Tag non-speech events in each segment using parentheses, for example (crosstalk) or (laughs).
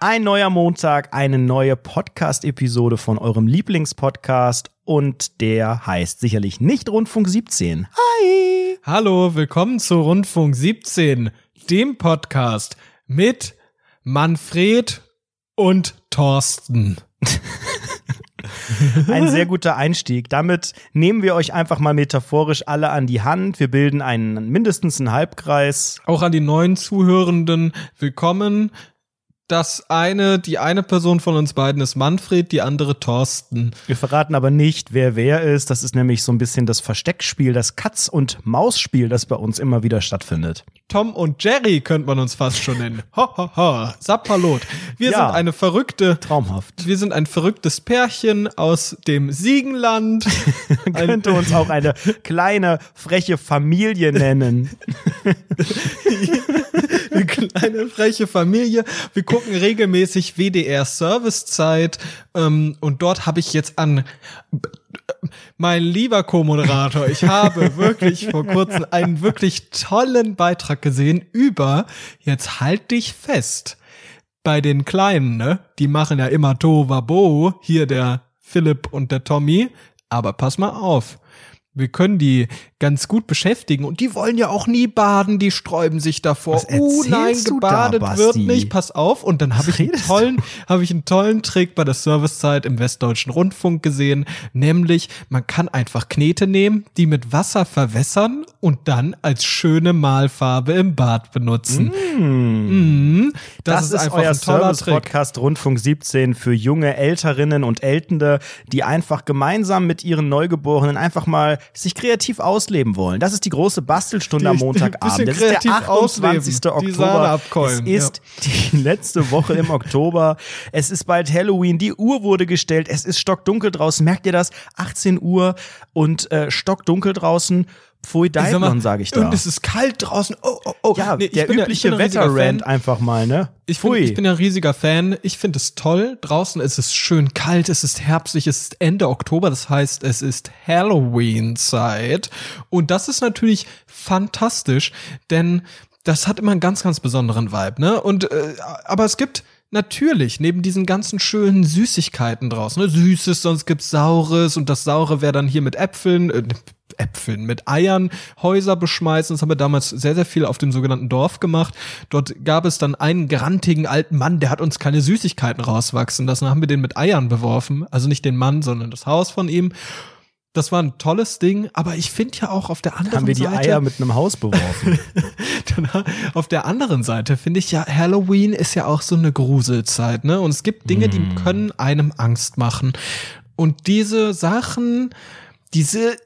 Ein neuer Montag, eine neue Podcast-Episode von eurem Lieblingspodcast und der heißt sicherlich nicht Rundfunk 17. Hi! Hallo, willkommen zu Rundfunk 17, dem Podcast mit Manfred und Thorsten. (laughs) Ein sehr guter Einstieg. Damit nehmen wir euch einfach mal metaphorisch alle an die Hand. Wir bilden einen mindestens einen Halbkreis. Auch an die neuen Zuhörenden willkommen das eine, die eine Person von uns beiden ist Manfred, die andere Thorsten. Wir verraten aber nicht, wer wer ist. Das ist nämlich so ein bisschen das Versteckspiel, das Katz- und Maus-Spiel, das bei uns immer wieder stattfindet. Tom und Jerry könnte man uns fast schon nennen. (laughs) Ho, ho, ho. Sapperlot. Wir ja, sind eine verrückte. Traumhaft. Wir sind ein verrücktes Pärchen aus dem Siegenland. man (laughs) könnte uns auch eine kleine, freche Familie nennen. (laughs) eine freche Familie. Wir gucken regelmäßig WDR Servicezeit ähm, und dort habe ich jetzt an mein lieber Co-Moderator, ich habe (laughs) wirklich vor kurzem einen wirklich tollen Beitrag gesehen über, jetzt halt dich fest, bei den Kleinen, ne? Die machen ja immer Tovabo, hier der Philipp und der Tommy, aber pass mal auf wir können die ganz gut beschäftigen und die wollen ja auch nie baden, die sträuben sich davor. Oh nein, gebadet da, wird nicht, pass auf. Und dann habe ich einen tollen, habe ich einen tollen Trick bei der Servicezeit im Westdeutschen Rundfunk gesehen, nämlich man kann einfach Knete nehmen, die mit Wasser verwässern und dann als schöne Malfarbe im Bad benutzen. Mm. Mm. Das, das, ist, einfach euer ein toller Service Podcast Rundfunk 17 für junge Älterinnen und Ältende, die einfach gemeinsam mit ihren Neugeborenen einfach mal sich kreativ ausleben wollen. Das ist die große Bastelstunde die, am Montagabend. Das ist der 28. Oktober. Es ist ja. die (laughs) letzte Woche im Oktober. Es ist bald Halloween. Die Uhr wurde gestellt. Es ist stockdunkel draußen. Merkt ihr das? 18 Uhr und äh, stockdunkel draußen. Pfui Deiblon, sage ich da. Und es ist kalt draußen. Oh, oh, oh. Ja, nee, der übliche ja, Wetterrand einfach mal, ne? Ich, find, ich bin ja ein riesiger Fan. Ich finde es toll. Draußen ist es schön kalt, es ist herbstlich, es ist Ende Oktober, das heißt, es ist Halloween-Zeit. Und das ist natürlich fantastisch, denn das hat immer einen ganz, ganz besonderen Vibe, ne? Und äh, aber es gibt Natürlich, neben diesen ganzen schönen Süßigkeiten draußen, ne? Süßes, sonst gibt's Saures und das Saure wäre dann hier mit Äpfeln, äh, Äpfeln, mit Eiern Häuser beschmeißen. Das haben wir damals sehr, sehr viel auf dem sogenannten Dorf gemacht. Dort gab es dann einen grantigen alten Mann, der hat uns keine Süßigkeiten rauswachsen lassen. Dann haben wir den mit Eiern beworfen. Also nicht den Mann, sondern das Haus von ihm. Das war ein tolles Ding, aber ich finde ja auch auf der anderen Seite. Haben wir die Seite, Eier mit einem Haus beworfen. (laughs) auf der anderen Seite finde ich ja, Halloween ist ja auch so eine Gruselzeit, ne? Und es gibt Dinge, mm. die können einem Angst machen. Und diese Sachen, diese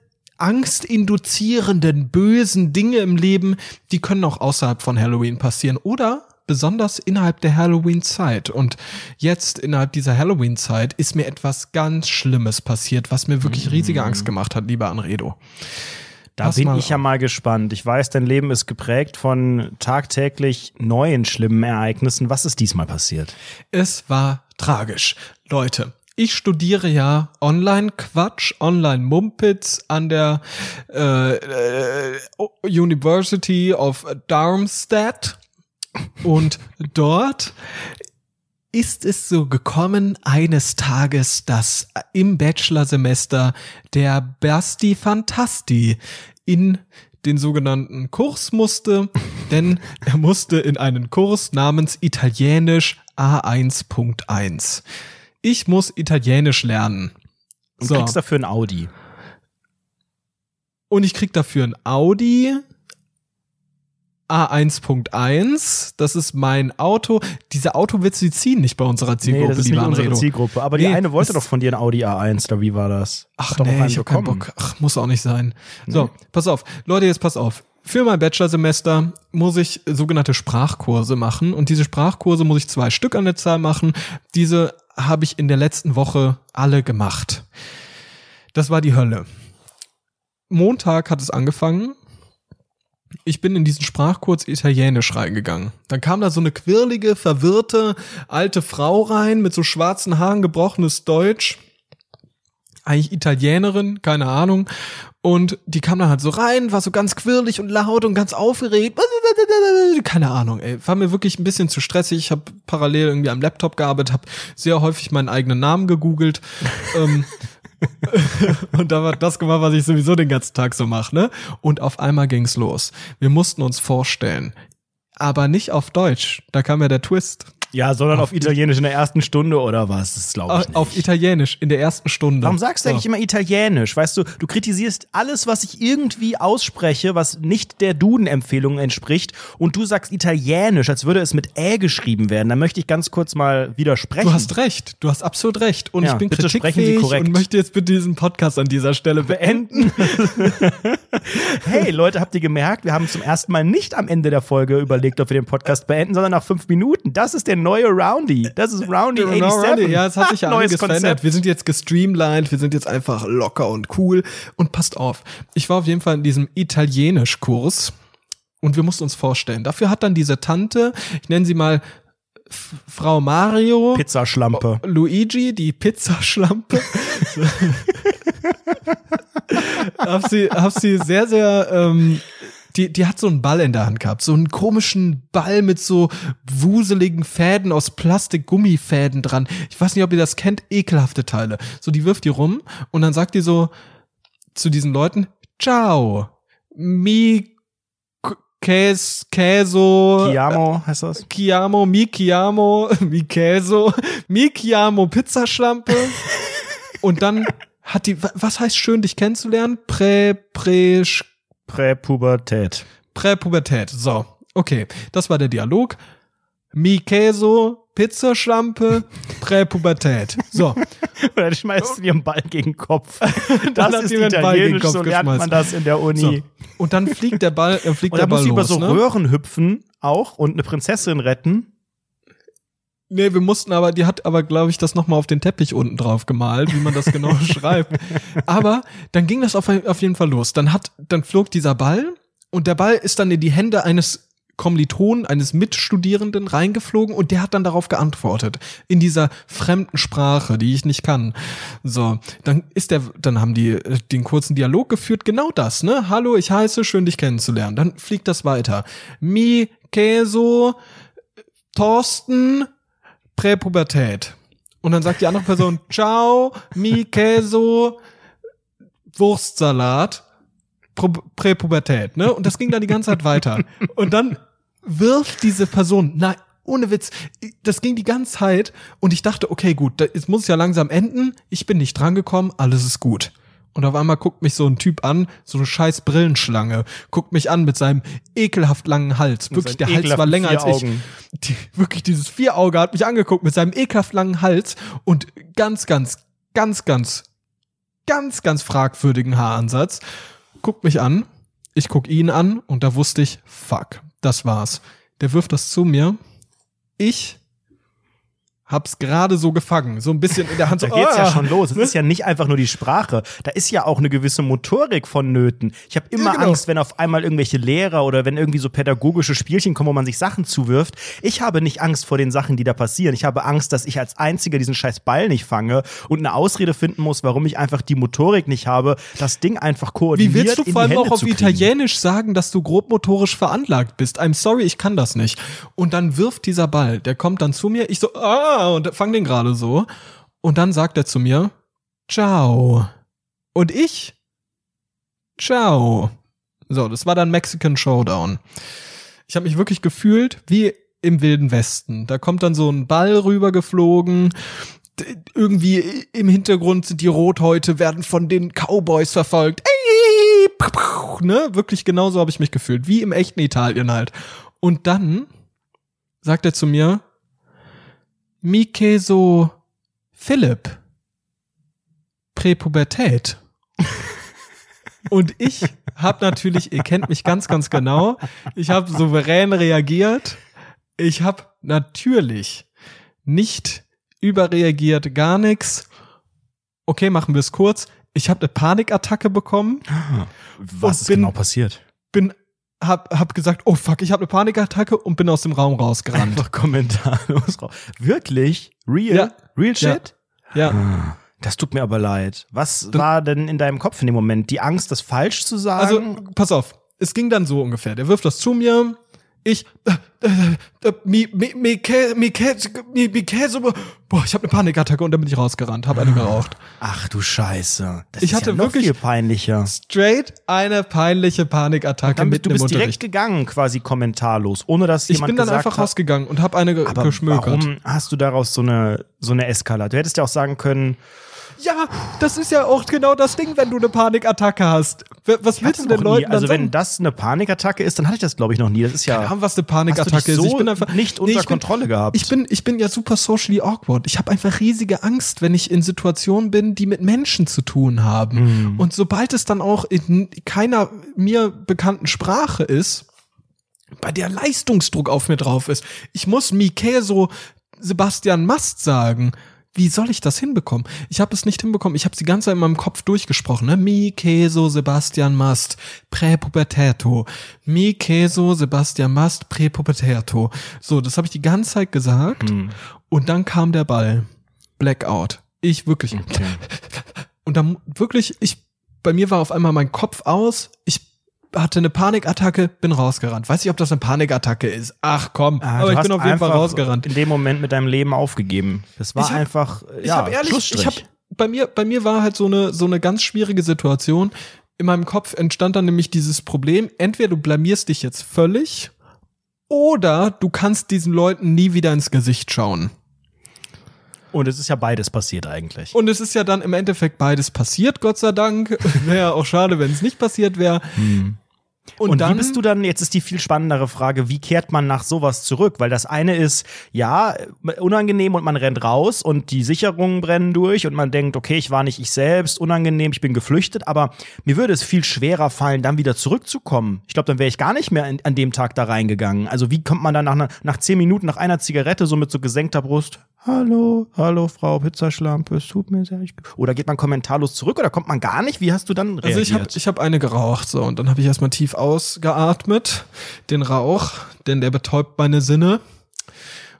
angstinduzierenden, bösen Dinge im Leben, die können auch außerhalb von Halloween passieren. Oder besonders innerhalb der Halloween-Zeit. Und jetzt innerhalb dieser Halloween-Zeit ist mir etwas ganz Schlimmes passiert, was mir wirklich riesige mhm. Angst gemacht hat, lieber Anredo. Da Pass bin ich ja mal gespannt. Ich weiß, dein Leben ist geprägt von tagtäglich neuen schlimmen Ereignissen. Was ist diesmal passiert? Es war tragisch. Leute, ich studiere ja Online-Quatsch, Online-Mumpitz an der äh, äh, University of Darmstadt. Und dort ist es so gekommen eines Tages, dass im Bachelorsemester der Basti Fantasti in den sogenannten Kurs musste, denn er musste in einen Kurs namens Italienisch A1.1. Ich muss Italienisch lernen. Und so. kriegst dafür ein Audi. Und ich krieg dafür ein Audi A1.1. Das ist mein Auto. Diese Autowitze, die ziehen nicht bei unserer Zielgruppe, nee, das ist nicht unsere. Zielgruppe. Aber nee, die eine wollte doch von dir ein Audi A1, oder wie war das? Ach nee, ich hab keinen Bock. Ach, muss auch nicht sein. Nee. So, pass auf. Leute, jetzt pass auf. Für mein Bachelorsemester muss ich sogenannte Sprachkurse machen und diese Sprachkurse muss ich zwei Stück an der Zahl machen. Diese habe ich in der letzten Woche alle gemacht. Das war die Hölle. Montag hat es angefangen ich bin in diesen Sprachkurs Italienisch reingegangen. Dann kam da so eine quirlige, verwirrte alte Frau rein mit so schwarzen Haaren, gebrochenes Deutsch. Eigentlich Italienerin, keine Ahnung. Und die kam dann halt so rein, war so ganz quirlig und laut und ganz aufgeregt. Keine Ahnung, ey. War mir wirklich ein bisschen zu stressig. Ich habe parallel irgendwie am Laptop gearbeitet, habe sehr häufig meinen eigenen Namen gegoogelt. ähm, (laughs) und da war das gemacht, was ich sowieso den ganzen Tag so mache, ne? Und auf einmal ging's los. Wir mussten uns vorstellen, aber nicht auf Deutsch. Da kam ja der Twist. Ja, sondern auf, auf Italienisch in der ersten Stunde oder was? Das glaube ich nicht. Auf Italienisch in der ersten Stunde. Warum sagst du so. eigentlich immer Italienisch? Weißt du, du kritisierst alles, was ich irgendwie ausspreche, was nicht der Duden-Empfehlung entspricht und du sagst Italienisch, als würde es mit Ä geschrieben werden. Da möchte ich ganz kurz mal widersprechen. Du hast recht. Du hast absolut recht. Und ja, ich bin bitte kritikfähig und möchte jetzt bitte diesen Podcast an dieser Stelle beenden. (laughs) hey, Leute, habt ihr gemerkt, wir haben zum ersten Mal nicht am Ende der Folge überlegt, ob wir den Podcast beenden, sondern nach fünf Minuten. Das ist der neue Roundy. Das ist Roundy 87. Roundy. Ja, es hat sich ja (laughs) einiges verändert. Wir sind jetzt gestreamlined, wir sind jetzt einfach locker und cool. Und passt auf, ich war auf jeden Fall in diesem Italienisch-Kurs und wir mussten uns vorstellen. Dafür hat dann diese Tante, ich nenne sie mal Frau Mario. Pizzaschlampe. Luigi, die Pizzaschlampe. (laughs) (laughs) hab sie, hab sie sehr, sehr ähm, die, die hat so einen Ball in der Hand gehabt, so einen komischen Ball mit so wuseligen Fäden aus Plastikgummifäden dran. Ich weiß nicht, ob ihr das kennt, ekelhafte Teile. So, die wirft die rum und dann sagt die so zu diesen Leuten, ciao, mi Käs, Käso. Chiamo heißt das? Chiamo, mi chiamo, (laughs) mi Käso, mi chiamo Pizzaschlampe. (laughs) und dann hat die, was heißt schön, dich kennenzulernen? Prä, prä, Präpubertät. Präpubertät. So, okay. Das war der Dialog. Mi Queso, Pizzaschlampe, (laughs) Präpubertät. So. (laughs) Oder du schmeißt dir einen Ball gegen den Kopf. (laughs) Das ist italienisch, so lernt man das in der Uni. So. Und dann fliegt der Ball, äh, fliegt und der Ball muss über los, so ne? Röhren hüpfen auch und eine Prinzessin retten. Nee, wir mussten aber, die hat aber, glaube ich, das nochmal auf den Teppich unten drauf gemalt, wie man das genau (laughs) schreibt. Aber dann ging das auf, auf jeden Fall los. Dann hat, dann flog dieser Ball und der Ball ist dann in die Hände eines Kommilitonen, eines Mitstudierenden reingeflogen und der hat dann darauf geantwortet. In dieser fremden Sprache, die ich nicht kann. So, dann ist der, dann haben die äh, den kurzen Dialog geführt, genau das, ne? Hallo, ich heiße, schön dich kennenzulernen. Dann fliegt das weiter. Mi, Queso, Thorsten, Präpubertät. Und dann sagt die andere Person, (laughs) ciao, mi queso, Wurstsalat, Präpubertät, ne? Und das ging dann die ganze Zeit weiter. Und dann wirft diese Person, nein, ohne Witz, das ging die ganze Zeit und ich dachte, okay, gut, jetzt muss es ja langsam enden. Ich bin nicht drangekommen, alles ist gut. Und auf einmal guckt mich so ein Typ an, so eine scheiß Brillenschlange, guckt mich an mit seinem ekelhaft langen Hals. Wirklich, der Hals war länger als ich. Die, wirklich, dieses Vierauge hat mich angeguckt mit seinem ekelhaft langen Hals und ganz, ganz, ganz, ganz, ganz, ganz fragwürdigen Haaransatz. Guckt mich an, ich guck ihn an und da wusste ich, fuck, das war's. Der wirft das zu mir. Ich hab's gerade so gefangen, so ein bisschen in der Hand. da so, geht's oh, ja schon los. Es ist ja nicht einfach nur die Sprache, da ist ja auch eine gewisse Motorik vonnöten. Ich habe immer ja, genau. Angst, wenn auf einmal irgendwelche Lehrer oder wenn irgendwie so pädagogische Spielchen kommen, wo man sich Sachen zuwirft. Ich habe nicht Angst vor den Sachen, die da passieren. Ich habe Angst, dass ich als einziger diesen scheiß Ball nicht fange und eine Ausrede finden muss, warum ich einfach die Motorik nicht habe, das Ding einfach koordiniert Wie willst du vor allem auch auf Italienisch sagen, dass du grobmotorisch veranlagt bist? I'm sorry, ich kann das nicht. Und dann wirft dieser Ball, der kommt dann zu mir, ich so, ah, und fang den gerade so. Und dann sagt er zu mir, ciao. Und ich, ciao. So, das war dann Mexican Showdown. Ich habe mich wirklich gefühlt wie im Wilden Westen. Da kommt dann so ein Ball rübergeflogen. Irgendwie im Hintergrund sind die Rothäute, werden von den Cowboys verfolgt. Ne? Wirklich genauso habe ich mich gefühlt. Wie im echten Italien halt. Und dann sagt er zu mir, Mike so Philipp. Präpubertät. (laughs) Und ich habe natürlich, ihr kennt mich ganz, ganz genau, ich habe souverän reagiert. Ich habe natürlich nicht überreagiert, gar nichts. Okay, machen wir es kurz. Ich habe eine Panikattacke bekommen. Was ist bin, genau passiert? Bin hab, hab gesagt, oh fuck, ich habe eine Panikattacke und bin aus dem Raum rausgerannt. Einfach kommentarlos raus. Wirklich? Real? Ja. Real shit? Ja. ja. Ah. Das tut mir aber leid. Was dann, war denn in deinem Kopf in dem Moment? Die Angst, das falsch zu sagen? Also, pass auf. Es ging dann so ungefähr. Der wirft das zu mir. Ich, äh, äh, äh, mi, mi, mi, mi, mi, mi, mi, boah, ich habe eine Panikattacke und dann bin ich rausgerannt, habe eine geraucht. Ach du Scheiße. Das ich hatte ja wirklich viel peinlicher. Straight eine peinliche Panikattacke dann, mit Du bist direkt gegangen, quasi kommentarlos, ohne dass jemand Ich bin dann einfach hat, rausgegangen und habe eine aber geschmökert. Warum hast du daraus so eine so eine Eskala? Du hättest ja auch sagen können, ja, das ist ja auch genau das Ding, wenn du eine Panikattacke hast. Was willst du denn Leuten nie. Also wenn das eine Panikattacke ist, dann hatte ich das glaube ich noch nie. Das ist ja Keine was eine Panikattacke so ist. Ich bin einfach nicht unter nee, bin, Kontrolle gehabt. Ich bin ich bin ja super socially awkward. Ich habe einfach riesige Angst, wenn ich in Situationen bin, die mit Menschen zu tun haben. Mhm. Und sobald es dann auch in keiner mir bekannten Sprache ist, bei der Leistungsdruck auf mir drauf ist. Ich muss Michael so Sebastian Mast sagen wie soll ich das hinbekommen? Ich habe es nicht hinbekommen. Ich habe die ganze Zeit in meinem Kopf durchgesprochen. Ne? Mi queso Sebastian Mast präpubertäto. Mi queso Sebastian Mast präpubertäto. So, das habe ich die ganze Zeit gesagt. Hm. Und dann kam der Ball. Blackout. Ich wirklich. Okay. (laughs) Und dann wirklich, ich, bei mir war auf einmal mein Kopf aus. Ich hatte eine Panikattacke, bin rausgerannt. Weiß nicht, ob das eine Panikattacke ist. Ach komm, ah, aber ich bin auf jeden Fall rausgerannt. In dem Moment mit deinem Leben aufgegeben. Das war hab, einfach, ich ja, hab ehrlich, ich hab, bei mir, bei mir war halt so eine, so eine ganz schwierige Situation. In meinem Kopf entstand dann nämlich dieses Problem. Entweder du blamierst dich jetzt völlig oder du kannst diesen Leuten nie wieder ins Gesicht schauen. Und es ist ja beides passiert eigentlich. Und es ist ja dann im Endeffekt beides passiert, Gott sei Dank. (laughs) wäre auch schade, wenn es nicht passiert wäre. Hm. Und, und dann, wie bist du dann, jetzt ist die viel spannendere Frage, wie kehrt man nach sowas zurück? Weil das eine ist, ja, unangenehm und man rennt raus und die Sicherungen brennen durch und man denkt, okay, ich war nicht ich selbst, unangenehm, ich bin geflüchtet, aber mir würde es viel schwerer fallen, dann wieder zurückzukommen. Ich glaube, dann wäre ich gar nicht mehr an, an, dem Tag da reingegangen. Also wie kommt man dann nach, nach zehn Minuten, nach einer Zigarette so mit so gesenkter Brust, Hallo, hallo Frau Pizzaschlampe, es tut mir sehr. Oder geht man kommentarlos zurück oder kommt man gar nicht? Wie hast du dann reagiert? Also ich habe ich hab eine geraucht so und dann habe ich erstmal tief ausgeatmet, den Rauch, denn der betäubt meine Sinne.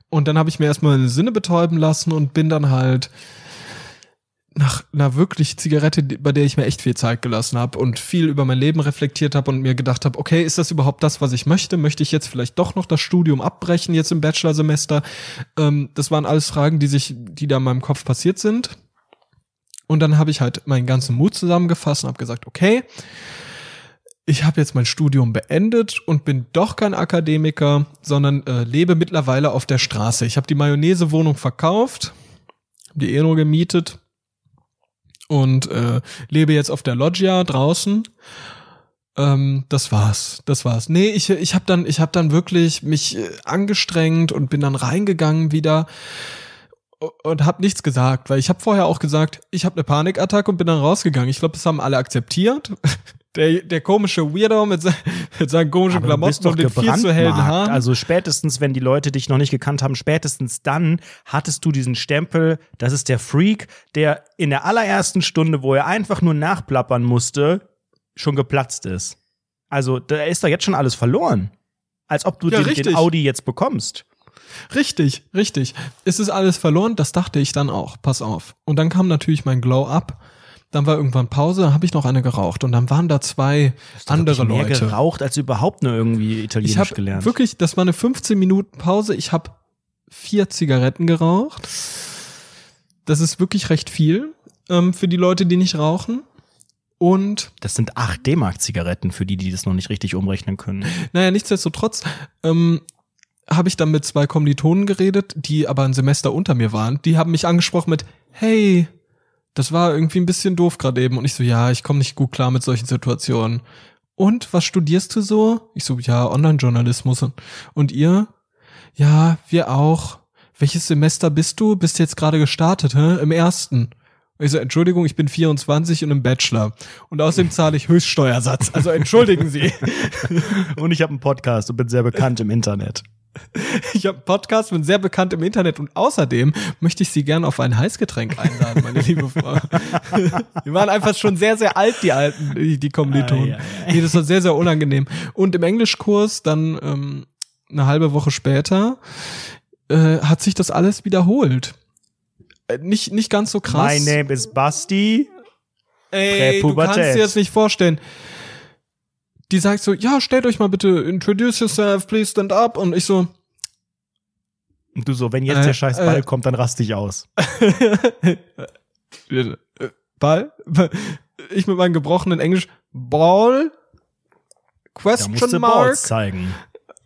Und dann habe ich mir erstmal meine Sinne betäuben lassen und bin dann halt nach einer wirklich Zigarette, bei der ich mir echt viel Zeit gelassen habe und viel über mein Leben reflektiert habe und mir gedacht habe, okay, ist das überhaupt das, was ich möchte? Möchte ich jetzt vielleicht doch noch das Studium abbrechen jetzt im Bachelorsemester? Ähm, das waren alles Fragen, die sich, die da in meinem Kopf passiert sind. Und dann habe ich halt meinen ganzen Mut zusammengefasst und habe gesagt, okay, ich habe jetzt mein Studium beendet und bin doch kein Akademiker, sondern äh, lebe mittlerweile auf der Straße. Ich habe die Mayonnaise-Wohnung verkauft, die nur gemietet und äh, lebe jetzt auf der Loggia draußen. Ähm, das war's, das war's. Nee, ich ich habe dann ich habe dann wirklich mich äh, angestrengt und bin dann reingegangen wieder und habe nichts gesagt, weil ich habe vorher auch gesagt, ich habe eine Panikattacke und bin dann rausgegangen. Ich glaube, das haben alle akzeptiert. (laughs) Der, der komische Weirdo mit, se (laughs) mit seinen komischen Aber Klamotten und den viel zu hellen Haaren. Also spätestens, wenn die Leute dich noch nicht gekannt haben, spätestens dann hattest du diesen Stempel, das ist der Freak, der in der allerersten Stunde, wo er einfach nur nachplappern musste, schon geplatzt ist. Also da ist doch jetzt schon alles verloren. Als ob du ja, den, den Audi jetzt bekommst. Richtig, richtig. Es ist alles verloren, das dachte ich dann auch. Pass auf. Und dann kam natürlich mein Glow-Up dann war irgendwann Pause, dann habe ich noch eine geraucht und dann waren da zwei andere mehr Leute. geraucht, als überhaupt nur irgendwie Italienisch ich hab gelernt. Wirklich, das war eine 15 Minuten Pause. Ich habe vier Zigaretten geraucht. Das ist wirklich recht viel ähm, für die Leute, die nicht rauchen. Und das sind 8 D-Mark-Zigaretten für die, die das noch nicht richtig umrechnen können. Naja, nichtsdestotrotz ähm, habe ich dann mit zwei Kommilitonen geredet, die aber ein Semester unter mir waren. Die haben mich angesprochen mit, hey, das war irgendwie ein bisschen doof gerade eben. Und ich so, ja, ich komme nicht gut klar mit solchen Situationen. Und was studierst du so? Ich so, ja, Online-Journalismus. Und ihr? Ja, wir auch. Welches Semester bist du? Bist jetzt gerade gestartet, hä? Im ersten. Ich so, Entschuldigung, ich bin 24 und im Bachelor. Und außerdem zahle ich Höchststeuersatz. Also entschuldigen Sie. (laughs) und ich habe einen Podcast und bin sehr bekannt im Internet. Ich habe einen Podcast, bin sehr bekannt im Internet und außerdem möchte ich Sie gerne auf ein Heißgetränk einladen, meine liebe Frau. (laughs) Die waren einfach schon sehr, sehr alt, die alten, die, die Kommilitonen. Ah, ja. Nee, das war sehr, sehr unangenehm. Und im Englischkurs dann ähm, eine halbe Woche später äh, hat sich das alles wiederholt. Äh, nicht, nicht ganz so krass. My name is Basti. Ey, du kannst dir jetzt nicht vorstellen. Die sagt so, ja, stellt euch mal bitte, introduce yourself, please stand up. Und ich so, und du so, wenn jetzt äh, der scheiß Ball äh, kommt, dann rast dich aus. (laughs) Ball? (laughs) Ich mit meinem gebrochenen Englisch, Ball? Question da mark? Balls zeigen.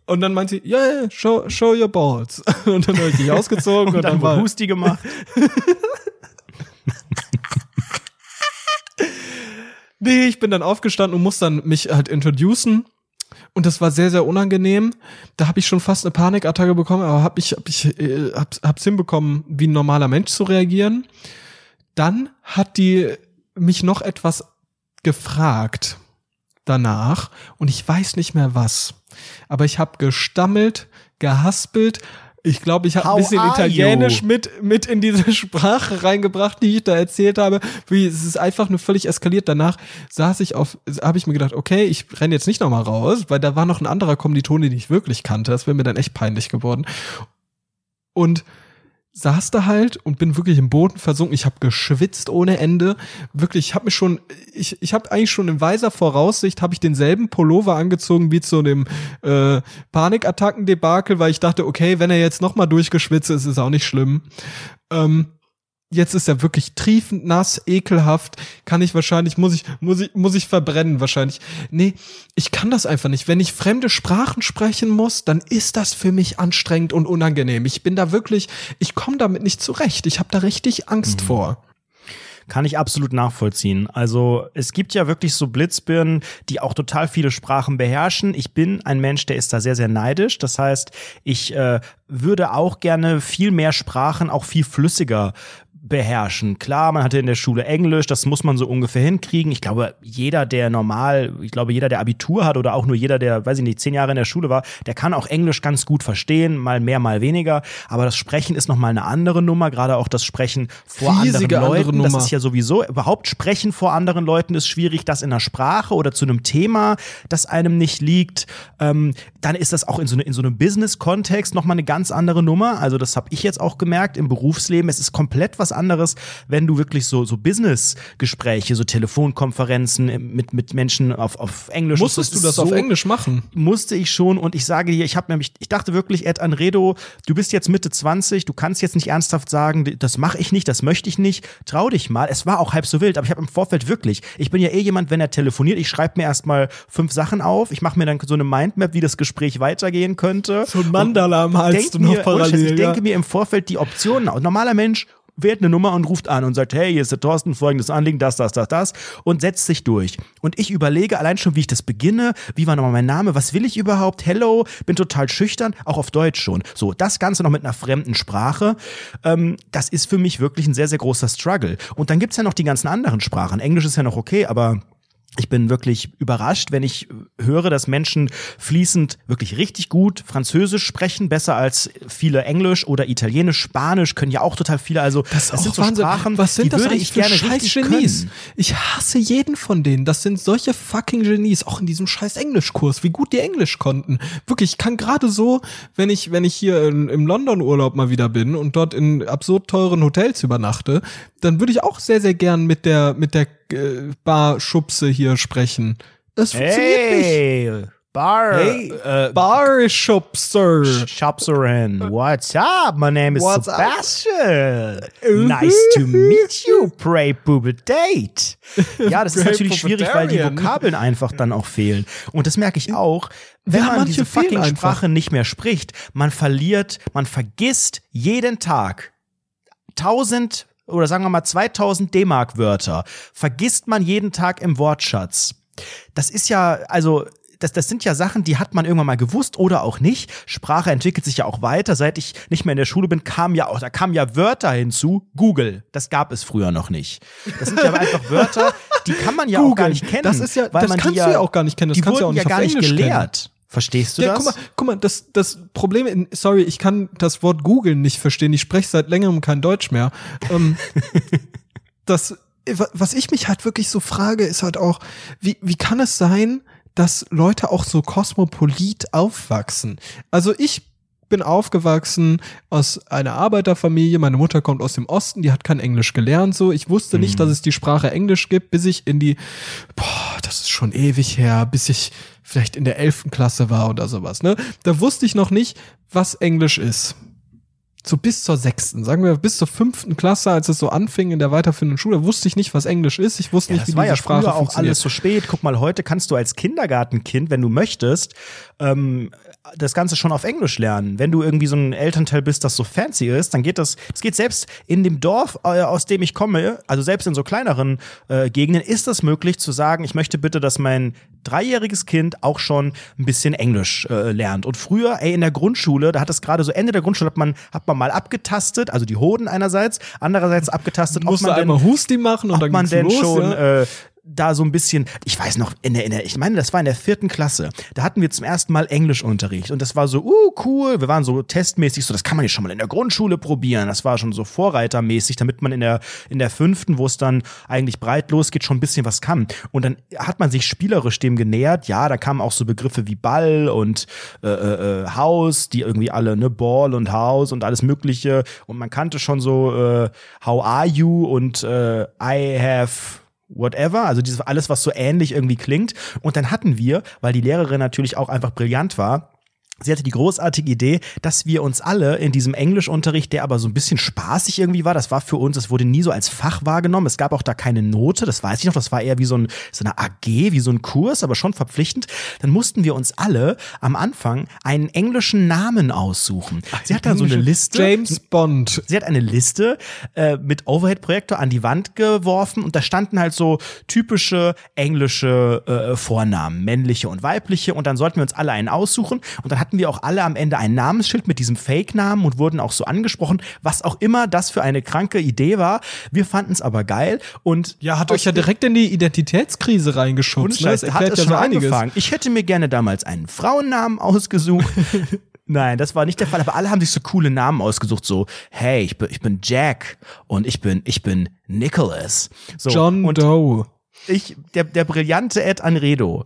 Und dann meint sie, yeah, show, show your balls. (laughs) Und dann habe ich die ausgezogen (laughs) und, und dann, dann war Husti gemacht. (laughs) nee, ich bin dann aufgestanden und muss dann mich halt introducen. Und das war sehr, sehr unangenehm. Da habe ich schon fast eine Panikattacke bekommen, aber hab ich, hab ich äh, hab's, hab's hinbekommen, wie ein normaler Mensch zu reagieren. Dann hat die mich noch etwas gefragt danach und ich weiß nicht mehr was. Aber ich habe gestammelt, gehaspelt. Ich glaube, ich habe ein bisschen Italienisch mit, mit in diese (laughs) Sprache reingebracht, die ich da erzählt habe. Wie, es ist einfach nur völlig eskaliert. Danach saß ich auf, habe ich mir gedacht, okay, ich renne jetzt nicht nochmal raus, weil da war noch ein anderer Kommilitone, den ich wirklich kannte. Das wäre mir dann echt peinlich geworden. Und saß da halt und bin wirklich im Boden versunken. Ich habe geschwitzt ohne Ende. Wirklich, ich habe mich schon, ich, ich habe eigentlich schon in weiser Voraussicht, habe ich denselben Pullover angezogen wie zu dem äh, Panikattacken-Debakel, weil ich dachte, okay, wenn er jetzt noch mal durchgeschwitzt ist, ist auch nicht schlimm. Ähm, jetzt ist er wirklich triefend nass, ekelhaft, kann ich wahrscheinlich, muss ich, muss ich, muss ich verbrennen wahrscheinlich. Nee, ich kann das einfach nicht. Wenn ich fremde Sprachen sprechen muss, dann ist das für mich anstrengend und unangenehm. Ich bin da wirklich, ich komme damit nicht zurecht. Ich habe da richtig Angst mhm. vor. Kann ich absolut nachvollziehen. Also es gibt ja wirklich so Blitzbirnen, die auch total viele Sprachen beherrschen. Ich bin ein Mensch, der ist da sehr, sehr neidisch. Das heißt, ich äh, würde auch gerne viel mehr Sprachen auch viel flüssiger beherrschen. Klar, man hatte in der Schule Englisch, das muss man so ungefähr hinkriegen. Ich glaube, jeder, der normal, ich glaube, jeder, der Abitur hat oder auch nur jeder, der, weiß ich nicht, zehn Jahre in der Schule war, der kann auch Englisch ganz gut verstehen, mal mehr, mal weniger. Aber das Sprechen ist nochmal eine andere Nummer, gerade auch das Sprechen vor Riesige anderen Leuten. Das ist ja sowieso, überhaupt Sprechen vor anderen Leuten ist schwierig, das in der Sprache oder zu einem Thema, das einem nicht liegt. Ähm, dann ist das auch in so, eine, in so einem Business-Kontext nochmal eine ganz andere Nummer. Also das habe ich jetzt auch gemerkt im Berufsleben. Es ist komplett was anderes, wenn du wirklich so, so Business-Gespräche, so Telefonkonferenzen mit, mit Menschen auf, auf Englisch. Musstest du das so, auf Englisch machen? Musste ich schon und ich sage dir, ich habe nämlich, ich dachte wirklich, Ed Anredo, du bist jetzt Mitte 20, du kannst jetzt nicht ernsthaft sagen, das mache ich nicht, das möchte ich nicht, trau dich mal. Es war auch halb so wild, aber ich habe im Vorfeld wirklich, ich bin ja eh jemand, wenn er telefoniert, ich schreibe mir erstmal fünf Sachen auf, ich mache mir dann so eine Mindmap, wie das Gespräch weitergehen könnte. So ein Mandala am Hals du noch parallel. Ich denke mir im Vorfeld die Optionen aus. Normaler Mensch wählt eine Nummer und ruft an und sagt, hey, hier ist der Thorsten, folgendes Anliegen, das, das, das, das und setzt sich durch. Und ich überlege allein schon, wie ich das beginne, wie war nochmal mein Name, was will ich überhaupt, hello, bin total schüchtern, auch auf Deutsch schon. So, das Ganze noch mit einer fremden Sprache, ähm, das ist für mich wirklich ein sehr, sehr großer Struggle. Und dann gibt's ja noch die ganzen anderen Sprachen. Englisch ist ja noch okay, aber ich bin wirklich überrascht, wenn ich höre, dass Menschen fließend wirklich richtig gut Französisch sprechen, besser als viele Englisch oder Italienisch, Spanisch können ja auch total viele. Also das, das sind so Wahnsinn. Sprachen, Was sind die das würde ich gerne scheiß richtig Genies? Können. Ich hasse jeden von denen. Das sind solche fucking Genies, auch in diesem scheiß Englischkurs, wie gut die Englisch konnten. Wirklich, ich kann gerade so, wenn ich wenn ich hier in, im London Urlaub mal wieder bin und dort in absurd teuren Hotels übernachte, dann würde ich auch sehr sehr gern mit der mit der äh, Bar-Schubse hier sprechen. Das funktioniert hey. nicht. Bar, hey, uh, Bar Schubser. Schubserin. What's up? My name is What's Sebastian. Nice to meet you, Pray Date. (laughs) Ja, das ist natürlich schwierig, weil die Vokabeln einfach dann auch fehlen. Und das merke ich auch, wenn ja, man diese fucking Sprache nicht mehr spricht. Man verliert, man vergisst jeden Tag tausend oder sagen wir mal 2000 D-Mark-Wörter vergisst man jeden Tag im Wortschatz. Das ist ja, also das, das sind ja Sachen, die hat man irgendwann mal gewusst oder auch nicht. Sprache entwickelt sich ja auch weiter. Seit ich nicht mehr in der Schule bin, kam ja auch, da kamen ja Wörter hinzu. Google, das gab es früher noch nicht. Das sind ja (laughs) einfach Wörter, die kann man ja Google. auch gar nicht kennen. Das ist ja, weil das man kannst ja, du ja auch gar nicht kennen. Das die kannst wurden ja, auch nicht ja gar nicht gelehrt. Kennen. Verstehst du ja, das? Guck mal, guck mal, das, das Problem, sorry, ich kann das Wort Google nicht verstehen. Ich spreche seit längerem kein Deutsch mehr. ähm, (laughs) das, was ich mich halt wirklich so frage, ist halt auch, wie, wie kann es sein, dass Leute auch so kosmopolit aufwachsen? Also ich bin aufgewachsen aus einer Arbeiterfamilie. Meine Mutter kommt aus dem Osten, die hat kein Englisch gelernt. So, ich wusste nicht, mhm. dass es die Sprache Englisch gibt, bis ich in die, boah, das ist schon ewig her, bis ich vielleicht in der elften Klasse war oder sowas. Ne, da wusste ich noch nicht, was Englisch ist so bis zur sechsten, sagen wir bis zur fünften Klasse, als es so anfing in der weiterführenden Schule, wusste ich nicht, was Englisch ist. Ich wusste ja, nicht, wie diese ja Sprache auch alles so spät. Guck mal, heute kannst du als Kindergartenkind, wenn du möchtest, ähm, das Ganze schon auf Englisch lernen. Wenn du irgendwie so ein Elternteil bist, das so fancy ist, dann geht das, es geht selbst in dem Dorf, äh, aus dem ich komme, also selbst in so kleineren äh, Gegenden, ist das möglich zu sagen, ich möchte bitte, dass mein dreijähriges Kind auch schon ein bisschen Englisch äh, lernt. Und früher, ey, in der Grundschule, da hat es gerade so Ende der Grundschule, hat man, hat man mal abgetastet, also die Hoden einerseits, andererseits abgetastet, ob man denn, Husti machen und ob dann man denn los, schon ja? äh, da so ein bisschen, ich weiß noch, in der, in der, ich meine, das war in der vierten Klasse. Da hatten wir zum ersten Mal Englischunterricht und das war so, uh, cool. Wir waren so testmäßig, so, das kann man ja schon mal in der Grundschule probieren. Das war schon so vorreitermäßig, damit man in der, in der fünften, wo es dann eigentlich breit losgeht, schon ein bisschen was kann. Und dann hat man sich spielerisch dem genähert. Ja, da kamen auch so Begriffe wie Ball und äh, äh, äh Haus, die irgendwie alle, ne, Ball und Haus und alles Mögliche. Und man kannte schon so, äh, How are you und äh, I have whatever, also dieses alles, was so ähnlich irgendwie klingt. Und dann hatten wir, weil die Lehrerin natürlich auch einfach brillant war, Sie hatte die großartige Idee, dass wir uns alle in diesem Englischunterricht, der aber so ein bisschen spaßig irgendwie war, das war für uns, es wurde nie so als Fach wahrgenommen. Es gab auch da keine Note, das weiß ich noch, das war eher wie so, ein, so eine AG, wie so ein Kurs, aber schon verpflichtend. Dann mussten wir uns alle am Anfang einen englischen Namen aussuchen. Sie hat dann so eine Liste. James Bond. Sie hat eine Liste äh, mit Overhead-Projektor an die Wand geworfen und da standen halt so typische englische äh, Vornamen, männliche und weibliche und dann sollten wir uns alle einen aussuchen und dann hat hatten wir auch alle am Ende ein Namensschild mit diesem Fake-Namen und wurden auch so angesprochen, was auch immer das für eine kranke Idee war. Wir fanden es aber geil und ja, hat euch ja direkt in die Identitätskrise reingeschubst. Ne? Das hat es ja schon so angefangen. Ich hätte mir gerne damals einen Frauennamen ausgesucht. (laughs) Nein, das war nicht der Fall, aber alle haben sich so coole Namen ausgesucht, so, hey, ich bin, ich bin Jack und ich bin, ich bin Nicholas. So, John Doe. Ich, der, der brillante Ed Anredo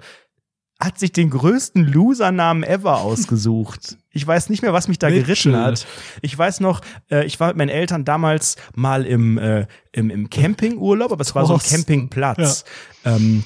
hat sich den größten Loser-Namen ever ausgesucht. (laughs) Ich weiß nicht mehr, was mich da Mitchell. geritten hat. Ich weiß noch, äh, ich war mit meinen Eltern damals mal im, äh, im, im Campingurlaub, aber es war so ein Campingplatz. Ja. Ähm,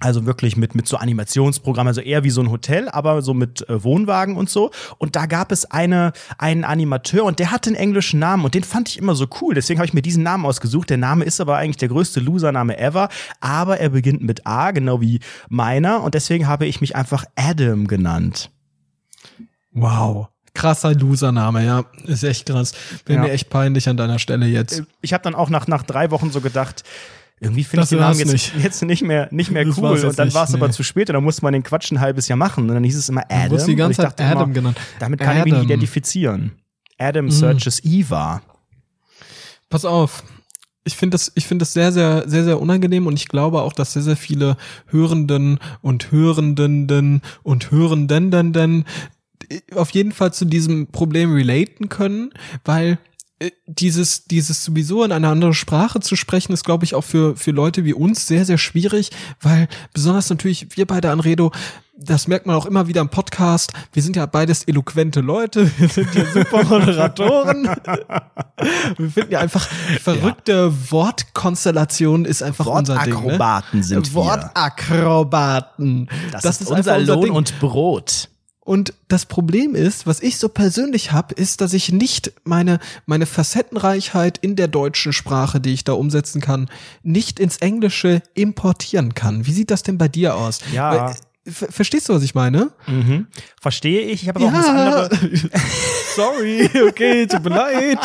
also wirklich mit, mit so Animationsprogrammen, also eher wie so ein Hotel, aber so mit äh, Wohnwagen und so. Und da gab es eine, einen Animateur und der hatte einen englischen Namen und den fand ich immer so cool. Deswegen habe ich mir diesen Namen ausgesucht. Der Name ist aber eigentlich der größte Losername ever, aber er beginnt mit A, genau wie meiner. Und deswegen habe ich mich einfach Adam genannt. Wow krasser Losername, ja. Ist echt krass. Bin ja. mir echt peinlich an deiner Stelle jetzt. Ich habe dann auch nach, nach drei Wochen so gedacht, irgendwie finde ich den Namen jetzt nicht. jetzt nicht mehr, nicht mehr cool. Und dann war es nee. aber zu spät und dann musste man den Quatsch ein halbes Jahr machen. Und dann hieß es immer Adam. Du die ganze Zeit Adam immer, genannt. Damit kann Adam. ich mich identifizieren. Adam mhm. searches Eva. Pass auf. Ich finde das, ich finde das sehr, sehr, sehr, sehr unangenehm und ich glaube auch, dass sehr, sehr viele Hörenden und Hörenden und Hörendenden auf jeden Fall zu diesem Problem relaten können, weil äh, dieses, dieses sowieso in einer anderen Sprache zu sprechen, ist, glaube ich, auch für, für Leute wie uns sehr, sehr schwierig, weil besonders natürlich wir beide Anredo, das merkt man auch immer wieder im Podcast. Wir sind ja beides eloquente Leute. (laughs) Wir sind ja super Moderatoren. (laughs) wir finden ja einfach verrückte ja. Wortkonstellationen ist einfach unser Ding. Wortakrobaten ne? sind wir. Wortakrobaten. Das, das ist, ist unser Lohn unser und Brot. Und das Problem ist, was ich so persönlich habe, ist, dass ich nicht meine, meine Facettenreichheit in der deutschen Sprache, die ich da umsetzen kann, nicht ins Englische importieren kann. Wie sieht das denn bei dir aus? Ja. Weil, Verstehst du, was ich meine? Mhm. Verstehe ich. Ich habe aber ja. auch das andere. (laughs) Sorry, okay, tut mir leid.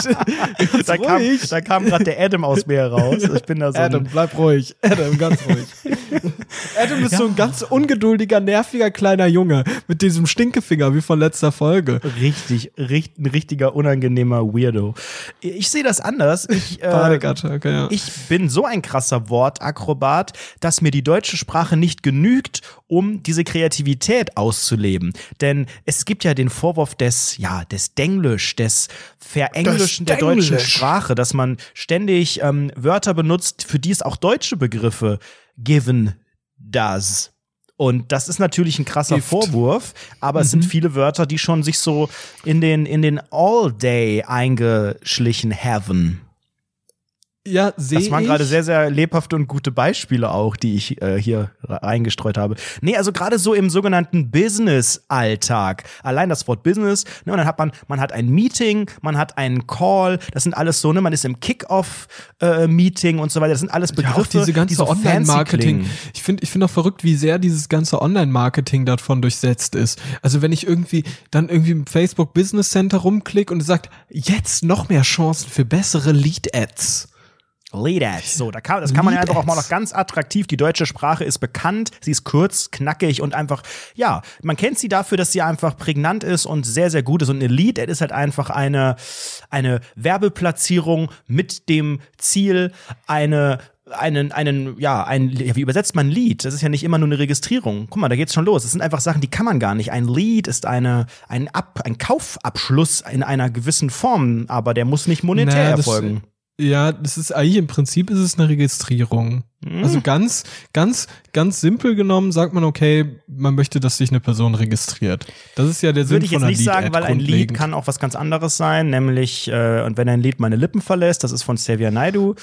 da, kam, da kam gerade der Adam aus mir raus. Ich bin da so. Adam, bleib ruhig. Adam, ganz ruhig. (laughs) Adam ist ja. so ein ganz ungeduldiger, nerviger kleiner Junge mit diesem Stinkefinger wie von letzter Folge. Richtig, richtig ein richtiger unangenehmer Weirdo. Ich sehe das anders. Ich, (laughs) äh, okay, ja. ich bin so ein krasser Wortakrobat, dass mir die deutsche Sprache nicht genügt, um diese Kreativität auszuleben. Denn es gibt ja den Vorwurf des, ja, des Denglisch, des Verenglischen der deutschen Sprache, dass man ständig ähm, Wörter benutzt, für die es auch deutsche Begriffe given does. Und das ist natürlich ein krasser Gift. Vorwurf, aber es sind viele Wörter, die schon sich so in den, in den All-Day eingeschlichen haben. Ja, sehe Das waren ich. gerade sehr, sehr lebhafte und gute Beispiele auch, die ich äh, hier reingestreut habe. Nee, also gerade so im sogenannten Business-Alltag. Allein das Wort Business, ne, und dann hat man, man hat ein Meeting, man hat einen Call, das sind alles so, ne, man ist im Kick-Off-Meeting und so weiter. Das sind alles Begriffe, ja, auch diese ganze die so Online-Marketing. Ich finde, ich finde auch verrückt, wie sehr dieses ganze Online-Marketing davon durchsetzt ist. Also wenn ich irgendwie dann irgendwie im Facebook Business Center rumklicke und es sagt, jetzt noch mehr Chancen für bessere Lead-Ads. Lead Ads. So, da kann, das kann man ja einfach auch mal noch ganz attraktiv. Die deutsche Sprache ist bekannt, sie ist kurz, knackig und einfach, ja, man kennt sie dafür, dass sie einfach prägnant ist und sehr, sehr gut ist. Und eine Lead Ad ist halt einfach eine, eine Werbeplatzierung mit dem Ziel, eine einen, einen, ja, ein, ja, wie übersetzt man Lead? Das ist ja nicht immer nur eine Registrierung. Guck mal, da geht's schon los. Das sind einfach Sachen, die kann man gar nicht. Ein Lead ist eine, ein, Ab, ein Kaufabschluss in einer gewissen Form, aber der muss nicht monetär Naja, das- erfolgen. Ja, das ist eigentlich im Prinzip ist es eine Registrierung. Hm. Also ganz, ganz, ganz simpel genommen sagt man, okay, man möchte, dass sich eine Person registriert. Das ist ja der Sinn Würde ich von jetzt nicht sagen, Lead-Ad weil ein Lied kann auch was ganz anderes sein, nämlich äh, und wenn ein Lied meine Lippen verlässt, das ist von Xavier Naidu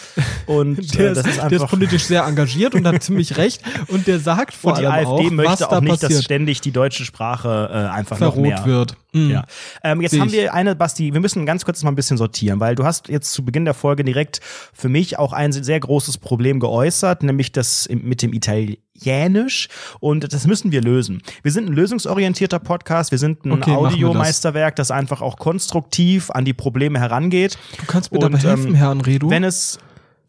und (laughs) Der äh, das ist, ist der ist politisch sehr engagiert und hat (laughs) ziemlich recht. Und der sagt vor und die allem AfD auch, möchte was auch da nicht, dass passiert, ständig die deutsche Sprache äh, einfach noch verrot mehr wird. Mhm. Ja. Ähm, jetzt Sehe haben wir eine, Basti, wir müssen ganz kurz mal ein bisschen sortieren, weil du hast jetzt zu Beginn der Folge direkt für mich auch ein sehr großes Problem geäußert, nämlich das mit dem Italienisch und das müssen wir lösen. Wir sind ein lösungsorientierter Podcast, wir sind ein Okay, wir das. Audiomeisterwerk, das einfach auch konstruktiv an die Probleme herangeht. Du kannst mir Und, dabei helfen, ähm, Herr Anredo. Wenn es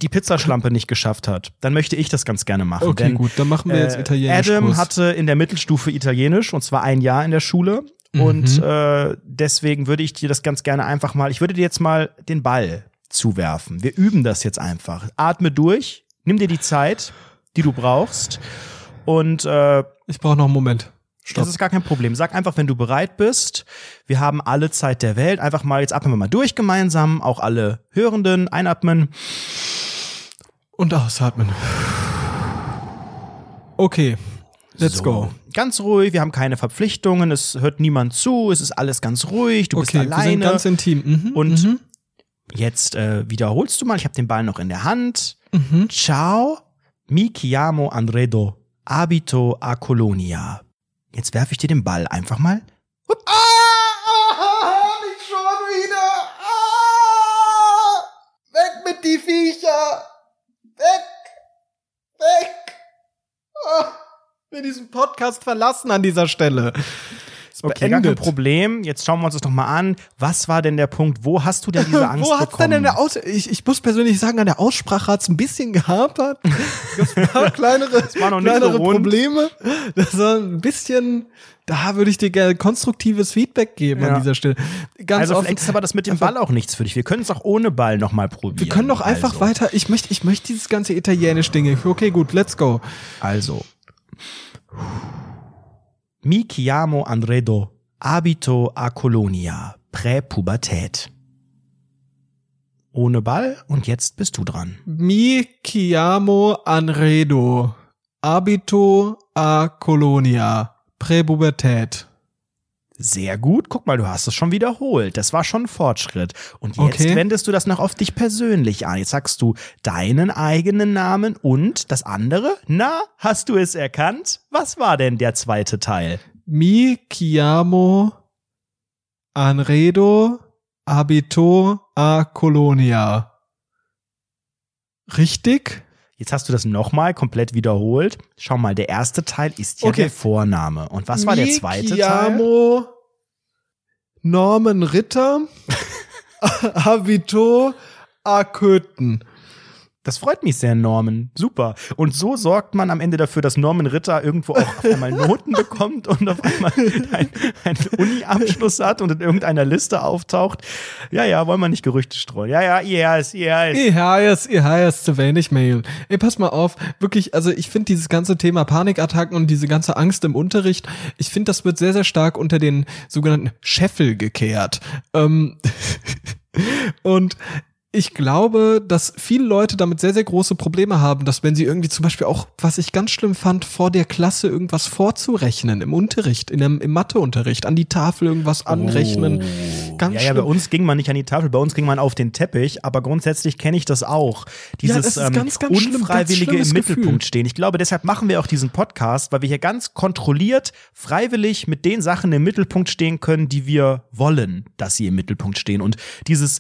die Pizzaschlampe nicht geschafft hat, dann möchte ich das ganz gerne machen. Okay, denn, gut, dann machen wir jetzt äh, Italienisch. Adam hatte in der Mittelstufe Italienisch und zwar ein Jahr in der Schule. Mhm. Und äh, deswegen würde ich dir das ganz gerne einfach mal, ich würde dir jetzt mal den Ball zuwerfen. Wir üben das jetzt einfach. Atme durch, nimm dir die Zeit, die du brauchst. Und äh, ich brauche noch einen Moment. Stopp. das ist gar kein Problem. Sag einfach, wenn du bereit bist. Wir haben alle Zeit der Welt. Einfach mal, jetzt atmen wir mal durch gemeinsam. Auch alle Hörenden einatmen. Und ausatmen. Okay, let's So. go. Ganz ruhig, wir haben keine Verpflichtungen, es hört niemand zu, es ist alles ganz ruhig, du Okay, bist wir sind alleine. ganz intim. Mhm, Und mhm, jetzt äh, wiederholst du mal, ich habe den Ball noch in der Hand. Mhm. Ciao, mi chiamo Andredo, abito a Colonia. Jetzt werfe ich dir den Ball einfach mal. Ah, nicht schon wieder. Ah, weg mit die Viecher. Weg. Weg. Ah, wir diesen Podcast verlassen an dieser Stelle. Es Okay, beendet. Problem. Jetzt schauen wir uns das noch mal an. Was war denn der Punkt? Wo hast du denn diese (laughs) Angst Wo hat's bekommen? denn in der Aus ich, ich muss persönlich sagen, an der Aussprache hat's ein bisschen gehapert. (laughs) Es paar kleinere, war noch kleinere so. Probleme. Das war ein bisschen, da würde ich dir gerne konstruktives Feedback geben Ja. an dieser Stelle. Ganz also offen. vielleicht ist aber das mit dem Einfach- Ball auch nichts für dich. Wir können es auch ohne Ball noch mal probieren. Wir können doch einfach also. weiter. Ich möchte, ich möchte dieses ganze italienisch Dinge. Okay, gut, let's go. Also. Mi chiamo Andredo, abito a Colonia, Präpubertät. Ohne Ball und jetzt bist du dran. Mi chiamo Anredo. Abito a Colonia. Präpubertät. Sehr gut. Guck mal, du hast es schon wiederholt. Das war schon ein Fortschritt. Und jetzt Okay. wendest du das noch auf dich persönlich an. Jetzt sagst du deinen eigenen Namen und das andere. Na, hast du es erkannt? Was war denn der zweite Teil? Mi chiamo Anredo. Abito a Colonia. Richtig? Jetzt hast du das nochmal komplett wiederholt. Schau mal, der erste Teil ist ja Okay. der Vorname. Und was war der zweite Teil? chiamo Norman Ritter. (laughs) Abito a Köthen. Das freut mich sehr, Norman. Super. Und so sorgt man am Ende dafür, dass Norman Ritter irgendwo auch auf einmal Noten bekommt und auf einmal ein- einen Uni-Abschluss hat und in irgendeiner Liste auftaucht. Ja, ja, wollen wir nicht Gerüchte streuen. Ja, ja, yes, yes. Ich heiß, ich heiß zu wenig Mail. Ey, pass mal auf, wirklich, also ich finde dieses ganze Thema Panikattacken und diese ganze Angst im Unterricht, ich finde, das wird sehr, sehr stark unter den sogenannten Scheffel gekehrt. Ähm, (laughs) und ich glaube, dass viele Leute damit sehr, sehr große Probleme haben, dass wenn sie irgendwie zum Beispiel auch, was ich ganz schlimm fand, vor der Klasse irgendwas vorzurechnen im Unterricht, in einem, im Matheunterricht, an die Tafel irgendwas anrechnen. Oh. Ganz ja, ja, bei uns ging man nicht an die Tafel, bei uns ging man auf den Teppich, aber grundsätzlich kenne ich das auch. Dieses ja, ähm, ganz, ganz unfreiwillige schlimm, im Mittelpunkt Gefühl. stehen. Ich glaube, deshalb machen wir auch diesen Podcast, weil wir hier ganz kontrolliert, freiwillig mit den Sachen im Mittelpunkt stehen können, die wir wollen, dass sie im Mittelpunkt stehen. Und dieses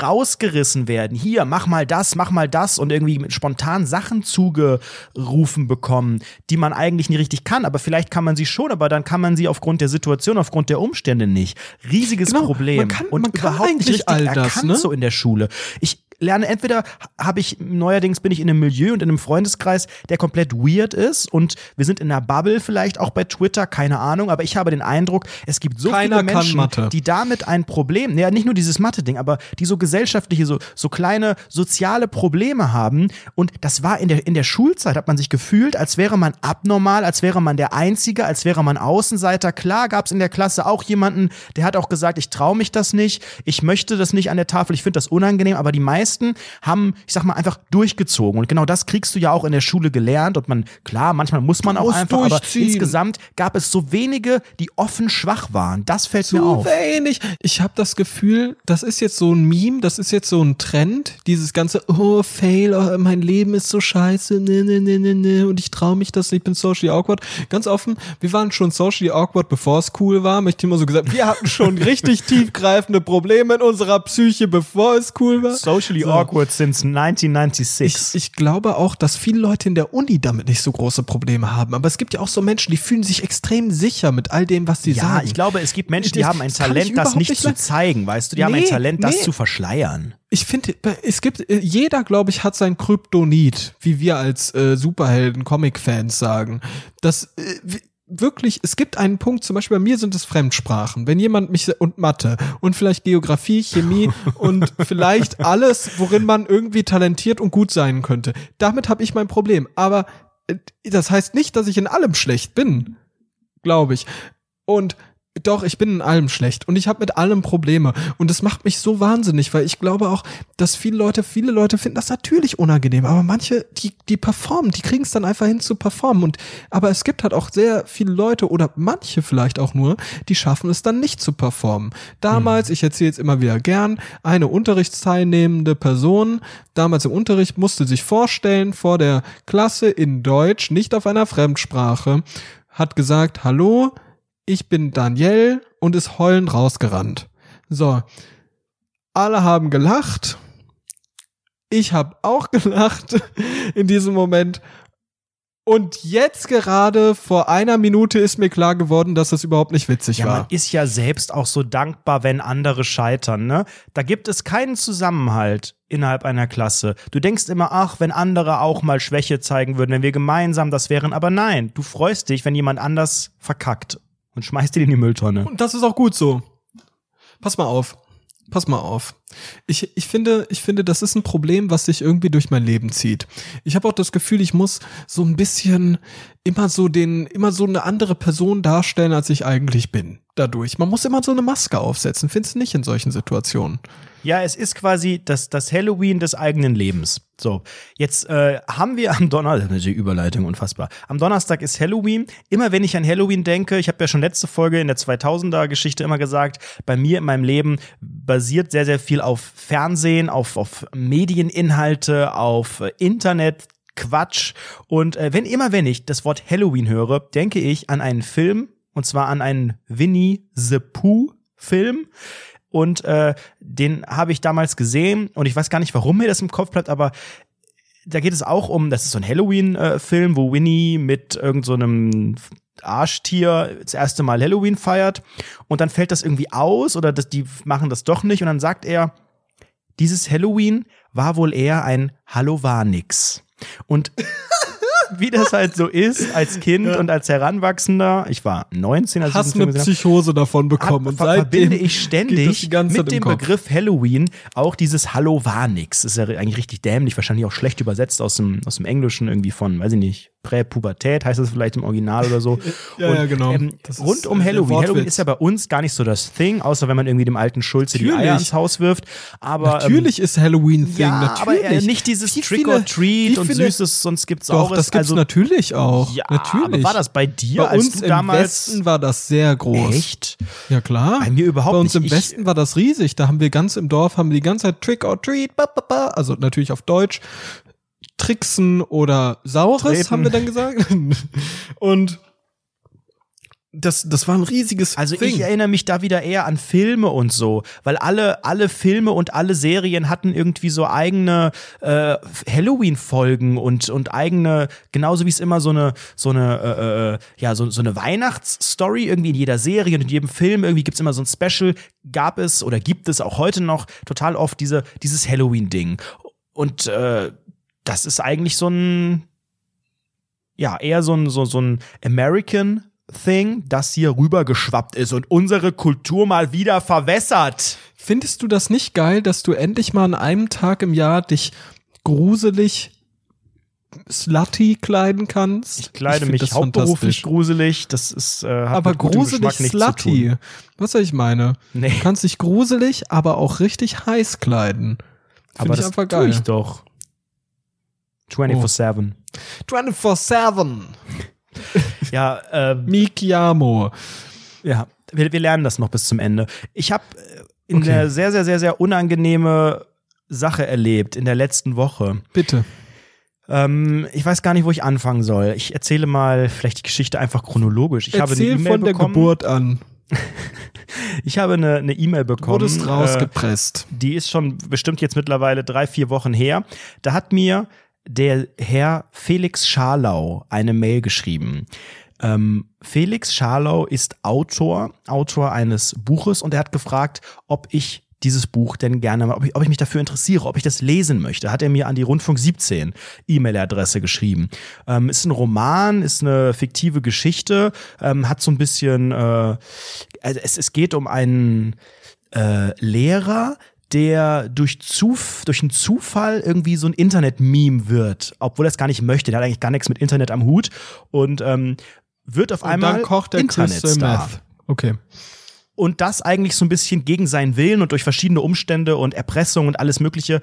rausgerissen werden. Hier, mach mal das, mach mal das und irgendwie spontan Sachen zugerufen bekommen, die man eigentlich nie richtig kann. Aber vielleicht kann man sie schon, aber dann kann man sie aufgrund der Situation, aufgrund der Umstände nicht. Riesiges genau, Problem. Man kann, und man kann überhaupt nicht richtig all das, erkannt ne? so in der Schule. Ich, lerne entweder habe ich neuerdings bin ich in einem Milieu und in einem Freundeskreis, der komplett weird ist und wir sind in einer Bubble vielleicht auch bei Twitter, keine Ahnung, aber ich habe den Eindruck, es gibt so Keiner viele Menschen, die damit ein Problem, ja nicht nur dieses Mathe Ding, aber die so gesellschaftliche so so kleine soziale Probleme haben und das war in der in der Schulzeit hat man sich gefühlt, als wäre man abnormal, als wäre man der einzige, als wäre man Außenseiter. Klar gab es in der Klasse auch jemanden, der hat auch gesagt, ich traue mich das nicht, ich möchte das nicht an der Tafel, ich finde das unangenehm, aber die meisten meisten haben, ich sag mal, einfach durchgezogen. Und genau das kriegst du ja auch in der Schule gelernt. Und man, klar, manchmal muss man auch einfach, aber insgesamt gab es so wenige, die offen schwach waren. Das fällt Zu mir auf. wenig. Ich habe das Gefühl, das ist jetzt so ein Meme, das ist jetzt so ein Trend. Dieses ganze, oh, Fail, oh, mein Leben ist so scheiße, ne, ne, ne, ne, ne, und ich traue mich das nicht, ich bin socially awkward. Ganz offen, wir waren schon socially awkward, bevor es cool war. Ich immer so gesagt, wir hatten schon (laughs) richtig tiefgreifende Probleme in unserer Psyche, bevor es cool war. Socially Socially so. awkward since 1996. Ich, ich glaube auch, dass viele Leute in der Uni damit nicht so große Probleme haben. Aber es gibt ja auch so Menschen, die fühlen sich extrem sicher mit all dem, was sie ja, sagen. Ja, ich glaube, es gibt Menschen, die das haben ein Talent, das nicht, nicht zu zeigen, weißt du? Die nee, haben ein Talent, das nee. zu verschleiern. Ich finde, es gibt, äh, jeder, glaube ich, hat sein Kryptonit, wie wir als äh, Superhelden, Comic-Fans sagen. Das, äh, wirklich, es gibt einen Punkt, zum Beispiel bei mir sind es Fremdsprachen. Wenn jemand mich und Mathe und vielleicht Geografie, Chemie (laughs) und vielleicht alles, worin man irgendwie talentiert und gut sein könnte. Damit habe ich mein Problem. Aber äh, das heißt nicht, dass ich in allem schlecht bin, glaube ich. Und doch, ich bin in allem schlecht und ich habe mit allem Probleme und das macht mich so wahnsinnig, weil ich glaube auch, dass viele Leute, viele Leute finden das natürlich unangenehm, aber manche, die die performen, die kriegen es dann einfach hin zu performen und aber es gibt halt auch sehr viele Leute oder manche vielleicht auch nur, die schaffen es dann nicht zu performen. Damals, mhm. ich erzähle jetzt immer wieder gern, eine unterrichtsteilnehmende Person, damals im Unterricht musste sich vorstellen vor der Klasse in Deutsch, nicht auf einer Fremdsprache, hat gesagt, hallo, ich bin Daniel und ist heulend rausgerannt. So. Alle haben gelacht. Ich habe auch (laughs) gelacht in diesem Moment. Und jetzt gerade vor einer Minute ist mir klar geworden, dass das überhaupt nicht witzig ja, war. Man ist ja selbst auch so dankbar, wenn andere scheitern, ne? Da gibt es keinen Zusammenhalt innerhalb einer Klasse. Du denkst immer, ach, wenn andere auch mal Schwäche zeigen würden, wenn wir gemeinsam das wären, aber nein, du freust dich, wenn jemand anders verkackt und schmeißt ihn in die Mülltonne. Und das ist auch gut so. Pass mal auf. Pass mal auf. Ich, ich finde, ich finde, das ist ein Problem, was sich irgendwie durch mein Leben zieht. Ich habe auch das Gefühl, ich muss so ein bisschen immer so den, immer so eine andere Person darstellen, als ich eigentlich bin. Dadurch. Man muss immer so eine Maske aufsetzen. Findest du nicht in solchen Situationen? Ja, es ist quasi das, das Halloween des eigenen Lebens. So, jetzt äh, haben wir am Donnerstag, die Überleitung unfassbar. Am Donnerstag ist Halloween. Immer wenn ich an Halloween denke, ich habe ja schon letzte Folge in der 2000er Geschichte immer gesagt, bei mir in meinem Leben basiert sehr, sehr viel auf Fernsehen, auf, auf Medieninhalte, auf äh, Internet, Quatsch. Und äh, wenn immer wenn ich das Wort Halloween höre, denke ich an einen Film, und zwar an einen Winnie the Pooh Film und äh, den habe ich damals gesehen und ich weiß gar nicht, warum mir das im Kopf bleibt, aber da geht es auch um, das ist so ein Halloween-Film, äh, wo Winnie mit irgendeinem so Arschtier das erste Mal Halloween feiert und dann fällt das irgendwie aus oder das, die machen das doch nicht und dann sagt er, dieses Halloween war wohl eher ein Hallo war nix. Und (laughs) (laughs) wie das halt so ist als Kind ja. und als Heranwachsender. Ich war 19, als Hast ich eine Psychose davon bekommen. Hab, und ver verbinde ich ständig mit dem Begriff Halloween auch dieses Hallo war nix. Das ist ja eigentlich richtig dämlich, wahrscheinlich auch schlecht übersetzt aus dem, aus dem Englischen irgendwie von, weiß ich nicht, Präpubertät heißt das vielleicht im Original oder so. (laughs) ja, und, ja, genau. Ähm, rund um Halloween. Halloween ist ja bei uns gar nicht so das Thing, außer wenn man irgendwie dem alten Schulze Natürlich. die Eier ins Haus wirft. Aber natürlich ähm, ist Halloween Thing. Ja, natürlich. aber äh, nicht dieses wie Trick or Treat und Süßes, sonst gibt's Doch, auch. das also, natürlich auch. Ja, natürlich. aber war das bei dir, bei uns? Im Westen war das sehr groß. Echt? Ja klar. Bei mir überhaupt nicht. Bei uns nicht. im Westen war das riesig. Da haben wir ganz im Dorf haben wir die ganze Zeit Trick or Treat, ba, ba, ba, also natürlich auf Deutsch Tricksen oder Saures, Treten. haben wir dann gesagt. (laughs) Und das, das war ein riesiges Also Ding. ich erinnere mich da wieder eher an Filme und so, weil alle, alle Filme und alle Serien hatten irgendwie so eigene äh, Halloween-Folgen und, und eigene, genauso wie es immer so eine, so eine, äh, äh, ja, so, so eine Weihnachtsstory irgendwie in jeder Serie und in jedem Film irgendwie gibt's immer so ein Special, gab es oder gibt es auch heute noch total oft diese, dieses Halloween-Ding. Und äh, das ist eigentlich so ein, ja, eher so ein, so, so ein American Thing, das hier rübergeschwappt ist und unsere Kultur mal wieder verwässert. Findest du das nicht geil, dass du endlich mal an einem Tag im Jahr dich gruselig slutty kleiden kannst? Ich kleide ich mich hauptberuflich gruselig. Das ist äh, hat aber gruselig slutty. Was soll ich meine? Nee. Du kannst dich gruselig, aber auch richtig heiß kleiden. Find aber ich das einfach geil. Tue ich doch. 24-7. Oh. 24-7. (laughs) ja, äh, Mikiamo. Ja, wir, wir lernen das noch bis zum Ende. Ich habe äh, in okay. der sehr, sehr, sehr, sehr unangenehme Sache erlebt in der letzten Woche. Bitte. Ähm, ich weiß gar nicht, wo ich anfangen soll. Ich erzähle mal vielleicht die Geschichte einfach chronologisch. Ich Erzähl habe eine e von der Geburt an. (laughs) ich habe eine E-Mail e bekommen. Wurdest rausgepresst. Äh, die ist schon bestimmt jetzt mittlerweile drei, vier Wochen her. Da hat mir der Herr Felix Scharlau eine Mail geschrieben. Ähm, Felix Scharlau ist Autor, Autor eines Buches und er hat gefragt, ob ich dieses Buch denn gerne, ob ich, ob ich mich dafür interessiere, ob ich das lesen möchte, hat er mir an die Rundfunk 17 E-Mail-Adresse geschrieben. Ähm, ist ein Roman, ist eine fiktive Geschichte, ähm, hat so ein bisschen, äh, also es, es geht um einen äh, Lehrer, der durch, Zuf durch einen Zufall irgendwie so ein Internet-Meme wird, obwohl er es gar nicht möchte. Der hat eigentlich gar nichts mit Internet am Hut und ähm, wird auf und einmal dann kocht der Internetstar. Okay. Und das eigentlich so ein bisschen gegen seinen Willen und durch verschiedene Umstände und Erpressung und alles Mögliche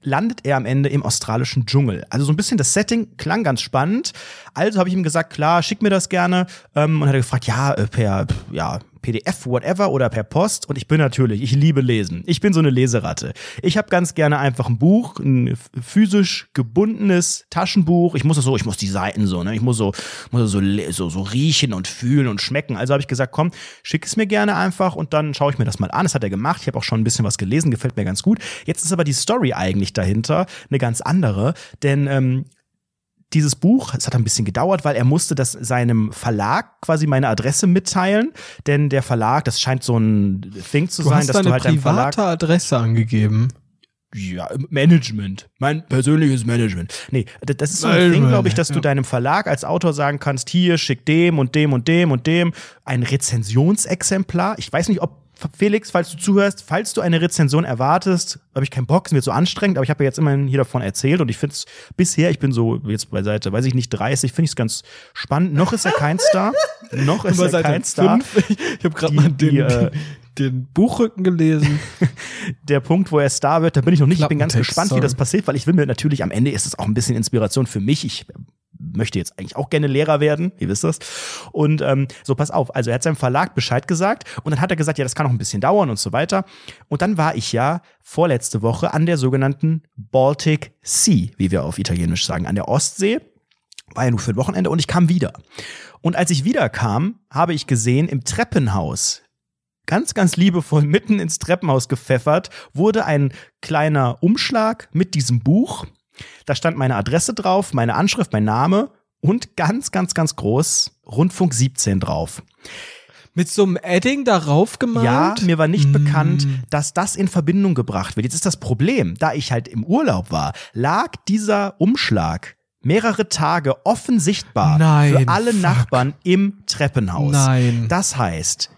landet er am Ende im australischen Dschungel. Also so ein bisschen das Setting klang ganz spannend. Also habe ich ihm gesagt, klar, schick mir das gerne. Ähm, und hat er gefragt, ja, äh, per, ja, PDF, whatever oder per Post. Und ich bin natürlich, ich liebe Lesen. Ich bin so eine Leseratte. Ich habe ganz gerne einfach ein Buch, ein physisch gebundenes Taschenbuch. Ich muss das so, ich muss die Seiten so, ne? Ich muss so, muss so, so, so riechen und fühlen und schmecken. Also habe ich gesagt, komm, schick es mir gerne einfach und dann schaue ich mir das mal an. Das hat er gemacht. Ich habe auch schon ein bisschen was gelesen, gefällt mir ganz gut. Jetzt ist aber die Story eigentlich dahinter eine ganz andere, denn ähm, dieses Buch, es hat ein bisschen gedauert, weil er musste das seinem Verlag quasi meine Adresse mitteilen, denn der Verlag, das scheint so ein Thing zu du sein, dass du halt deinem Verlag private Adresse angegeben. Ja, Management. Mein persönliches Management. Nee, das ist so ein Ding, glaube ich, dass du deinem Verlag als Autor sagen kannst, hier, schick dem und dem und dem und dem ein Rezensionsexemplar. Ich weiß nicht, ob Felix, falls du zuhörst, falls du eine Rezension erwartest, habe ich keinen Bock, es wird so anstrengend, aber ich habe ja jetzt immerhin hier davon erzählt und ich finde es bisher, ich bin so jetzt bei Seite, weiß ich nicht, 30, finde ich es ganz spannend. Noch ist er kein Star. Noch ist er kein Star. (laughs) Ich habe gerade mal den, die, äh, den Buchrücken gelesen. (laughs) Der Punkt, wo er Star wird, da bin ich noch nicht. Ich bin ganz gespannt, wie das passiert, weil ich will mir natürlich am Ende ist es auch ein bisschen Inspiration für mich. Ich möchte jetzt eigentlich auch gerne Lehrer werden, ihr wisst das. Und ähm, so, pass auf, also er hat seinem Verlag Bescheid gesagt und dann hat er gesagt, ja, das kann noch ein bisschen dauern und so weiter. Und dann war ich ja vorletzte Woche an der sogenannten Baltic Sea, wie wir auf Italienisch sagen, an der Ostsee. War ja nur für ein Wochenende und ich kam wieder. Und als ich wiederkam, habe ich gesehen, im Treppenhaus ganz, ganz liebevoll mitten ins Treppenhaus gepfeffert, wurde ein kleiner Umschlag mit diesem Buch da stand meine Adresse drauf, meine Anschrift, mein Name und ganz, ganz, ganz groß Rundfunk 17 drauf. Mit so einem Edding darauf gemalt? Ja, mir war nicht mm. bekannt, dass das in Verbindung gebracht wird. Jetzt ist das Problem, da ich halt im Urlaub war, lag dieser Umschlag mehrere Tage offen sichtbar Nein, für alle fuck. Nachbarn im Treppenhaus. Nein. Das heißt,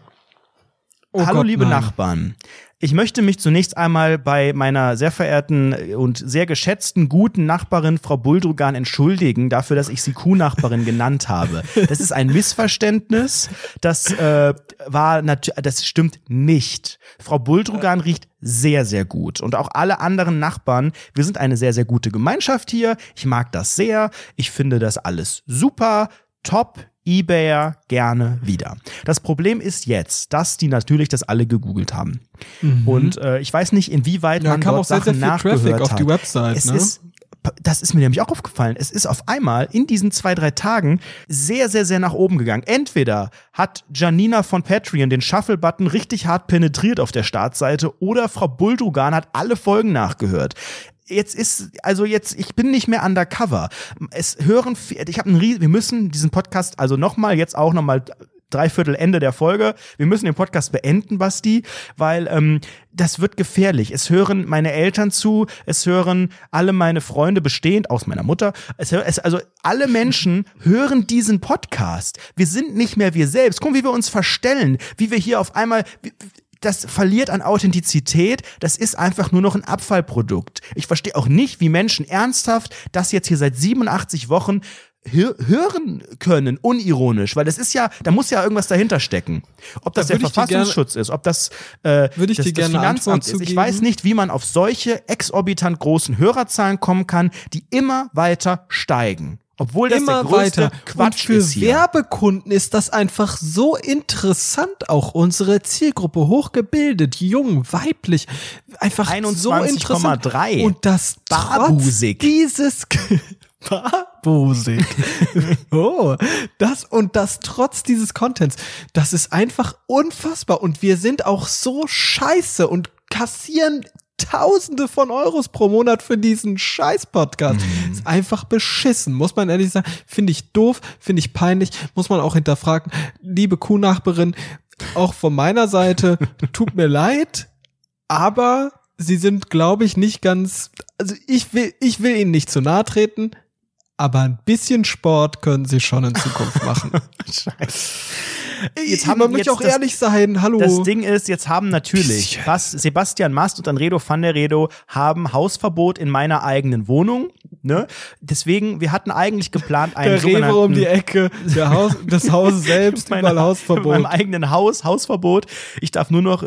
Oh Hallo Gott, liebe nein. Nachbarn. Ich möchte mich zunächst einmal bei meiner sehr verehrten und sehr geschätzten guten Nachbarin Frau Buldrugan entschuldigen dafür, dass ich sie Kuhnachbarin genannt habe. Das ist ein Missverständnis. Das äh, war natürlich, das stimmt nicht. Frau Buldrugan riecht sehr, sehr gut. Und auch alle anderen Nachbarn. Wir sind eine sehr, sehr gute Gemeinschaft hier. Ich mag das sehr. Ich finde das alles super, top. Ebayer gerne wieder. Das Problem ist jetzt, dass die natürlich das alle gegoogelt haben. Und äh, ich weiß nicht, inwieweit Mhm. Ja, man kam dort auch sehr, sehr Sachen viel nachgehört Traffic auf hat. die Website, Es ne? ist das ist mir nämlich auch aufgefallen. Es ist auf einmal in diesen zwei, drei Tagen sehr, sehr, sehr nach oben gegangen. Entweder hat Janina von Patreon den Shuffle-Button richtig hart penetriert auf der Startseite oder Frau Buldrugan hat alle Folgen nachgehört. Jetzt ist, also jetzt, ich bin nicht mehr undercover. Es hören, ich habe einen Ries wir müssen diesen Podcast also nochmal, jetzt auch nochmal Dreiviertel Ende der Folge. Wir müssen den Podcast beenden, Basti, weil ähm, das wird gefährlich. Es hören meine Eltern zu, es hören alle meine Freunde bestehend aus meiner Mutter. Es, es, also alle Menschen (laughs) hören diesen Podcast. Wir sind nicht mehr wir selbst. Guck, wie wir uns verstellen, wie wir hier auf einmal wie- das verliert an Authentizität. Das ist einfach nur noch ein Abfallprodukt. Ich verstehe auch nicht, wie Menschen ernsthaft das jetzt hier seit 87 Wochen hö hören können, unironisch, weil das ist ja, da muss ja irgendwas dahinter stecken. Ob das Da der Verfassungsschutz ist, ob das, äh, das, das gerne Finanzamt ist. Ich weiß nicht, wie man auf solche exorbitant großen Hörerzahlen kommen kann, die immer weiter steigen. Obwohl das immer weiter. Quatsch und für. Werbekunden ist das einfach so interessant, auch unsere Zielgruppe hochgebildet, jung, weiblich, einfach so 21,3. interessant. Und das Barbusig. trotz dieses (laughs) Barbusig. (laughs) oh, das und das trotz dieses Contents. Das ist einfach unfassbar und wir sind auch so scheiße und kassieren Tausende von Euros pro Monat für diesen Scheiß-Podcast. Ist einfach beschissen, muss man ehrlich sagen. Finde ich doof, finde ich peinlich, muss man auch hinterfragen. Liebe Kuhnachbarin, auch von meiner Seite, (laughs) tut mir leid, aber sie sind, glaube ich, nicht ganz, also ich will, ich will ihnen nicht zu nahe treten, aber ein bisschen Sport können sie schon in Zukunft machen. (laughs) Jetzt haben man jetzt möchte auch das- ehrlich sein, hallo. Das Ding ist, jetzt haben natürlich. Bas, Sebastian Mast und Anredo van der Redo haben Hausverbot in meiner eigenen Wohnung. Ne? Deswegen, wir hatten eigentlich geplant, einen der sogenannten Rewe um die Ecke, der Haus, das Haus (laughs) selbst, überall Hausverbot. In meinem eigenen Haus, Hausverbot. Ich darf nur noch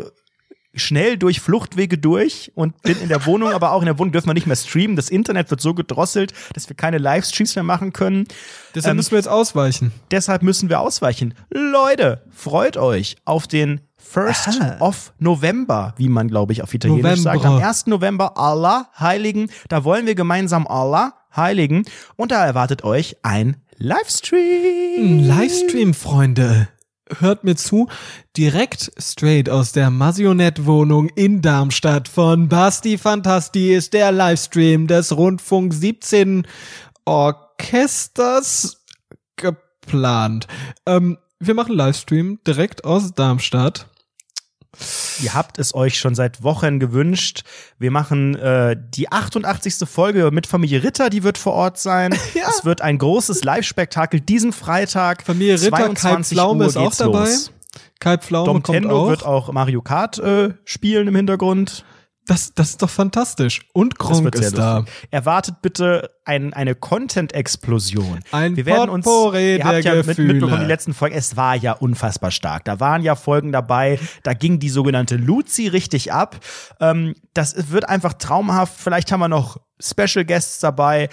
schnell durch Fluchtwege durch und bin in der Wohnung, aber auch in der Wohnung dürfen wir nicht mehr streamen. Das Internet wird so gedrosselt, dass wir keine Livestreams mehr machen können. Deshalb Ähm, müssen wir jetzt ausweichen. Deshalb müssen wir ausweichen. Leute, freut euch auf den First Aha. of November, wie man, glaube ich, auf Italienisch November. sagt. Am 1. November Allah heiligen. Da wollen wir gemeinsam Allah heiligen. Und da erwartet euch ein Livestream. Ein Livestream, Freunde. Hört mir zu, direkt straight aus der Masionette-Wohnung in Darmstadt von Basti Fantasti ist der Livestream des Rundfunk 17 Orchesters geplant. Ähm, wir machen Livestream direkt aus Darmstadt. Ihr habt es euch schon seit Wochen gewünscht. Wir machen äh, die 88. Folge mit Familie Ritter, die wird vor Ort sein. (laughs) Ja. Es wird ein großes Live-Spektakel diesen Freitag. Familie Ritter, Kai 22 Pflaume Uhr ist auch dabei. los. Kai Pflaume Dom kommt Tendo auch. wird auch Mario Kart äh, spielen im Hintergrund. Das, das ist doch fantastisch. Und sehr ist da. lustig. Erwartet bitte ein, eine Content-Explosion. Ein Wir werden uns, Potpourri ihr habt ja mit, mitbekommen, die letzten Folgen, es war ja unfassbar stark. Da waren ja Folgen dabei, da ging die sogenannte Luzi richtig ab. Ähm, das wird einfach traumhaft. Vielleicht haben wir noch Special Guests dabei.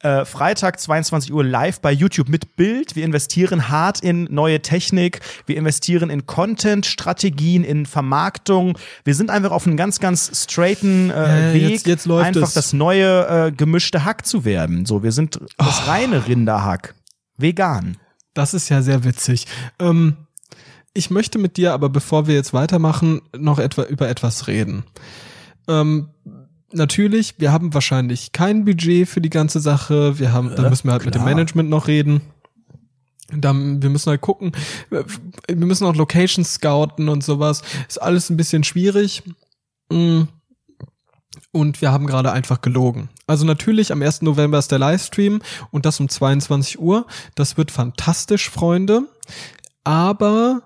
Äh, Freitag 22 Uhr live bei YouTube mit Bild. Wir investieren hart in neue Technik. Wir investieren in Content, Strategien, in Vermarktung. Wir sind einfach auf einem ganz, ganz straighten äh, Weg, jetzt- jetzt einfach es. das neue äh, gemischte Hack zu werden. So, wir sind das Oh. reine Rinderhack. Vegan. Das ist ja sehr witzig. Ähm, ich möchte mit dir aber, bevor wir jetzt weitermachen, noch etwa über etwas reden. Ähm, natürlich, wir haben wahrscheinlich kein Budget für die ganze Sache. Wir haben, da müssen wir halt mit dem klar. Management noch reden. Dann, wir müssen halt gucken. Wir müssen auch Locations scouten und sowas. Ist alles ein bisschen schwierig. Mm. und wir haben gerade einfach gelogen. Also natürlich am 1. November ist der Livestream und das um 22 Uhr. Das wird fantastisch, Freunde. Aber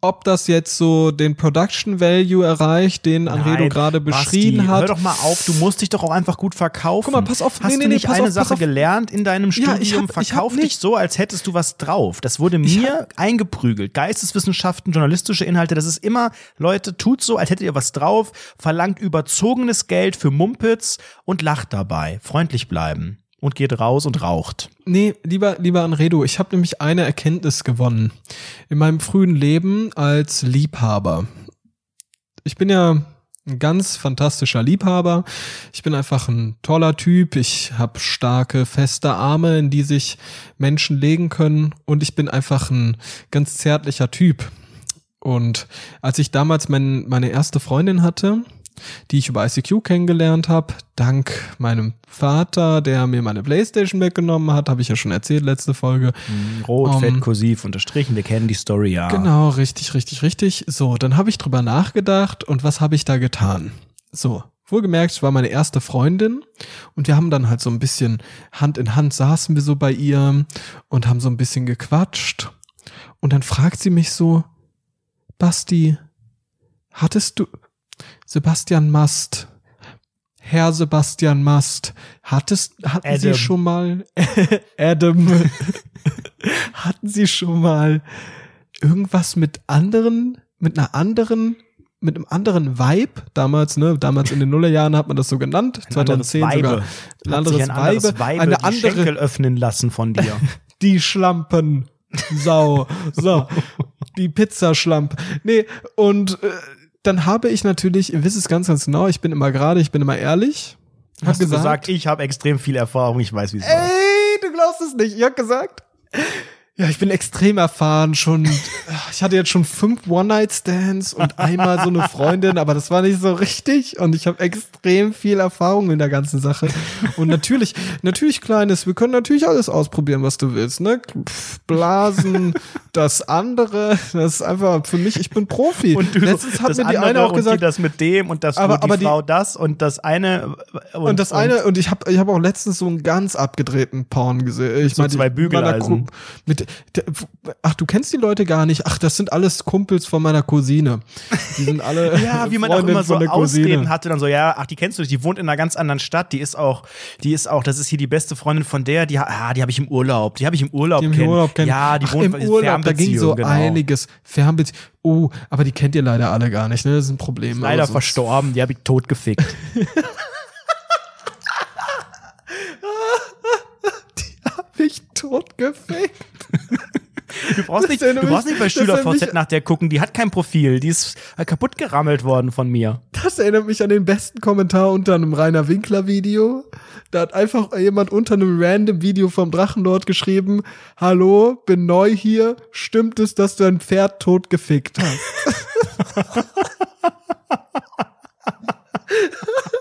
ob das jetzt so den Production Value erreicht, den Anredo gerade beschrieben Basti, hat. Hör doch mal auf, du musst dich doch auch einfach gut verkaufen. Guck mal, pass auf. Hast nee, nee, du nicht nee, eine auf, Sache gelernt in deinem Studium? Ja, hab, Verkauf ich dich so, als hättest du was drauf. Das wurde mir hab, eingeprügelt. Geisteswissenschaften, journalistische Inhalte, das ist immer, Leute, tut so, als hättet ihr was drauf, verlangt überzogenes Geld für Mumpitz und lacht dabei. Freundlich bleiben und geht raus und raucht. Nee, lieber, lieber Anredo, ich habe nämlich eine Erkenntnis gewonnen. In meinem frühen Leben als Liebhaber. Ich bin ja ein ganz fantastischer Liebhaber. Ich bin einfach ein toller Typ. Ich habe starke, feste Arme, in die sich Menschen legen können. Und ich bin einfach ein ganz zärtlicher Typ. Und als ich damals mein, meine erste Freundin hatte, die ich über ICQ kennengelernt habe. Dank meinem Vater, der mir meine Playstation weggenommen hat, habe ich ja schon erzählt, letzte Folge. Mhm, rot, um, fett, kursiv, unterstrichen, wir kennen die Story, ja. Genau, richtig, richtig, richtig. So, dann habe ich drüber nachgedacht und was habe ich da getan? So, Wohlgemerkt, es war meine erste Freundin und wir haben dann halt so ein bisschen Hand in Hand saßen wir so bei ihr und haben so ein bisschen gequatscht und dann fragt sie mich so, Basti, hattest du, Sebastian Mast. Herr Sebastian Mast, hattest, hatten Adam. Sie schon mal, (laughs) Adam, (laughs) hatten Sie schon mal irgendwas mit anderen, mit einer anderen, mit einem anderen Vibe? Damals, ne, damals in den Nullerjahren hat man das so genannt, ein 2010 sogar, ein anderes, ein anderes Weibe, Weibe, eine andere, Schenkel öffnen lassen von dir. (laughs) die Schlampen, Sau, so, die Pizzaschlamp, nee, und, äh, dann habe ich natürlich, ihr wisst es ganz, ganz genau, ich bin immer gerade, ich bin immer ehrlich. Hab Hast gesagt, gesagt, ich habe extrem viel Erfahrung, ich weiß, wie es läuft. Ey, du glaubst es nicht. Ich hab gesagt, ja, ich bin extrem erfahren, schon, ich hatte jetzt schon fünf One-Night-Stands und einmal so eine Freundin, aber das war nicht so richtig und ich habe extrem viel Erfahrung in der ganzen Sache. Und natürlich, natürlich Kleines, wir können natürlich alles ausprobieren, was du willst, ne? Blasen, das andere, das ist einfach für mich, ich bin Profi. Und du, Letztens hat mir die eine auch gesagt, das mit dem und das aber, aber die Frau das und das eine und, und das eine und ich habe ich habe auch letztens so einen ganz abgedrehten Porn gesehen. Ich so meine, zwei Bügeleisen. Mit ach, du kennst die Leute gar nicht. Ach, das sind alles Kumpels von meiner Cousine. Die sind alle (laughs) Ja, wie man auch immer so Ausreden hatte dann so, ja, ach, die kennst du nicht, die wohnt in einer ganz anderen Stadt, die ist auch, die ist auch, das ist hier die beste Freundin von der, die, ah, die habe ich im Urlaub, die habe ich im Urlaub die kenn. Urlaub kenn. Ja, die ach, wohnt im Urlaub, da ging so genau. einiges. Fernbeziehung. Oh, aber die kennt ihr leider alle gar nicht, ne? Das ist ein Problem. Ist leider verstorben, die habe ich totgefickt. (laughs) die habe ich totgefickt. Du brauchst nicht, du brauchst nicht bei SchülerVZ nach der gucken, die hat kein Profil, die ist kaputt gerammelt worden von mir. Das erinnert mich an den besten Kommentar unter einem Rainer Winkler Video. Da hat einfach jemand unter einem random Video vom Drachenlord geschrieben, hallo, bin neu hier, stimmt es, dass du ein Pferd tot gefickt hast? (laughs) (laughs)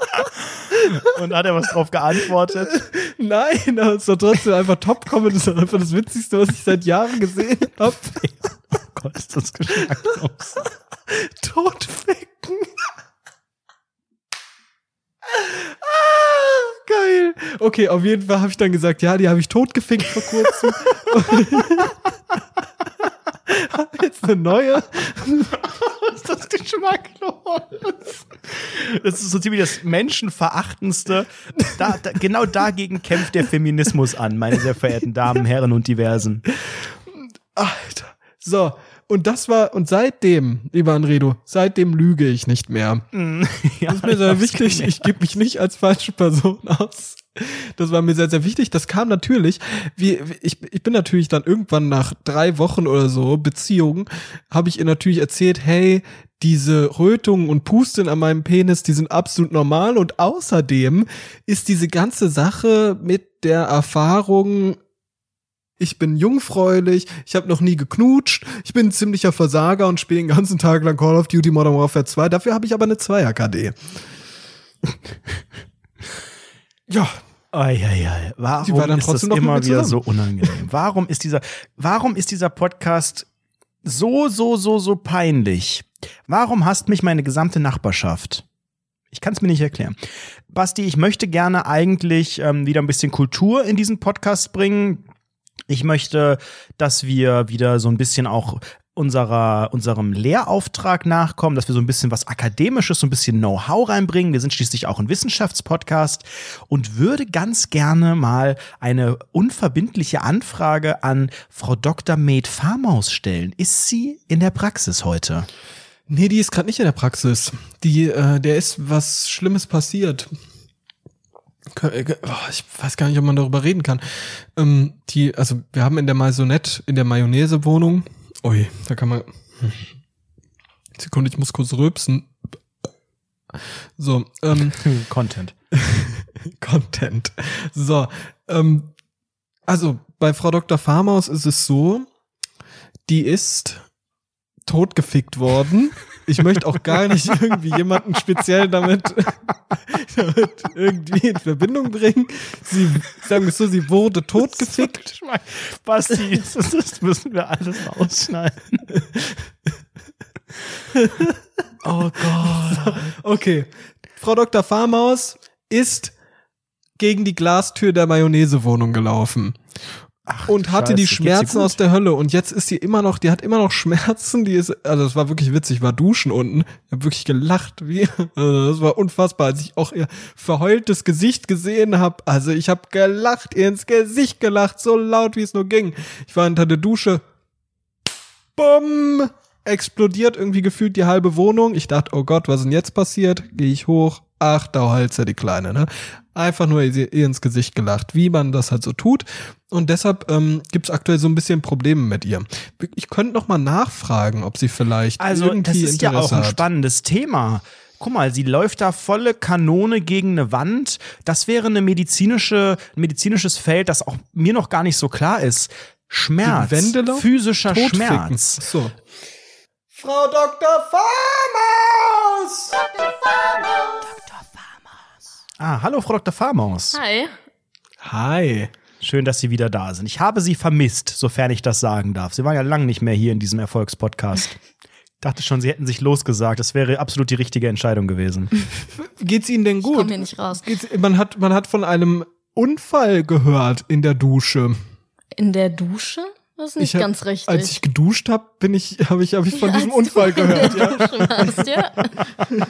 Und hat er was drauf geantwortet? (laughs) Nein, aber es doch trotzdem einfach Top-Comment. Das ist einfach das Witzigste, was ich seit Jahren gesehen habe. oh Gott, ist das geschmacklos. Totficken. Ah, geil. Okay, auf jeden Fall habe ich dann gesagt, ja, die habe ich totgefickt vor kurzem. (laughs) Jetzt eine neue. (laughs) ist das geschmacklos? Das ist so ziemlich das Menschenverachtendste. Da, da, genau dagegen kämpft der Feminismus an, meine sehr verehrten Damen, Herren und Diversen. Alter. So, und das war, und seitdem, lieber Anredo, seitdem lüge ich nicht mehr. Mm, (laughs) ja, das ist mir sehr wichtig, ich gebe mich nicht als falsche Person aus. Das war mir sehr, sehr wichtig. Das kam natürlich, wie, ich, ich bin natürlich dann irgendwann nach drei Wochen oder so Beziehung, habe ich ihr natürlich erzählt, hey, diese Rötungen und Pusten an meinem Penis, die sind absolut normal und außerdem ist diese ganze Sache mit der Erfahrung ich bin jungfräulich, ich habe noch nie geknutscht, ich bin ein ziemlicher Versager und spiele den ganzen Tag lang Call of Duty Modern Warfare 2. Dafür habe ich aber eine 2er KD. Ja. Eieiei. Warum war dann ist das immer wieder so unangenehm? Warum ist dieser, warum ist dieser Podcast so, so, so, so peinlich? Warum hasst mich meine gesamte Nachbarschaft? Ich kann es mir nicht erklären. Basti, ich möchte gerne eigentlich ähm, wieder ein bisschen Kultur in diesen Podcast bringen. Ich möchte, dass wir wieder so ein bisschen auch unserer, unserem Lehrauftrag nachkommen, dass wir so ein bisschen was Akademisches, so ein bisschen Know-how reinbringen. Wir sind schließlich auch ein Wissenschaftspodcast und würde ganz gerne mal eine unverbindliche Anfrage an Frau Dr. Med Farmaus stellen. Ist sie in der Praxis heute? Nee, die ist gerade nicht in der Praxis. Die, äh, der ist was Schlimmes passiert. Äh, oh, ich weiß gar nicht, ob man darüber reden kann. Ähm, die, also wir haben in der Maisonette, in der Mayonnaise-Wohnung, ui, da kann man. Sekunde, ich muss kurz rülpsen. So, ähm, (laughs) Content. (laughs) Content. So, ähm, also bei Frau Dr. Farmaus ist es so, die ist totgefickt worden. (laughs) Ich möchte auch gar nicht irgendwie jemanden speziell damit, (laughs) damit irgendwie in Verbindung bringen. Sie sagen wir so, sie wurde totgefickt. (laughs) Basti, das, das müssen wir alles ausschneiden. (laughs) oh Gott. Okay. Frau Dr. Farmaus ist gegen die Glastür der Mayonnaise-Wohnung gelaufen. Ach, und hatte Scheiße, die Schmerzen aus der Hölle und jetzt ist sie immer noch, die hat immer noch Schmerzen, die ist, also das war wirklich witzig, war duschen unten, ich habe wirklich gelacht, wie, also (laughs) das war unfassbar, als ich auch ihr verheultes Gesicht gesehen habe, also ich habe gelacht, ihr ins Gesicht gelacht, so laut wie es nur ging. Ich war unter der Dusche, bumm, explodiert irgendwie gefühlt die halbe Wohnung. Ich dachte, oh Gott, was ist denn jetzt passiert? Gehe ich hoch, ach, da heult ja die Kleine, ne? Einfach nur ihr, ihr ins Gesicht gelacht, wie man das halt so tut. Und deshalb ähm, gibt es aktuell so ein bisschen Probleme mit ihr. Ich könnte noch mal nachfragen, ob sie vielleicht also, irgendwie das ist Interesse ja auch ein hat. spannendes Thema. Guck mal, sie läuft da volle Kanone gegen eine Wand. Das wäre eine medizinische, ein medizinisches Feld, das auch mir noch gar nicht so klar ist. Schmerz, physischer Totficken. Schmerz. So. Frau Dr. Farmers! Ah, hallo Frau Dr. Farmaus. Hi. Hi. Schön, dass Sie wieder da sind. Ich habe Sie vermisst, sofern ich das sagen darf. Sie waren ja lange nicht mehr hier in diesem Erfolgspodcast. Ich (laughs) dachte schon, Sie hätten sich losgesagt. Das wäre absolut die richtige Entscheidung gewesen. (laughs) Geht's Ihnen denn Ich komm gut? hier nicht raus. Geht's, man, hat, man hat von einem Unfall gehört in der Dusche. In der Dusche? Das ist nicht Ich hab- ganz richtig. Als ich geduscht habe, bin ich, habe ich, hab ich von diesem Als du Unfall in der gehört. Ja. Dusche warst, ja. (laughs)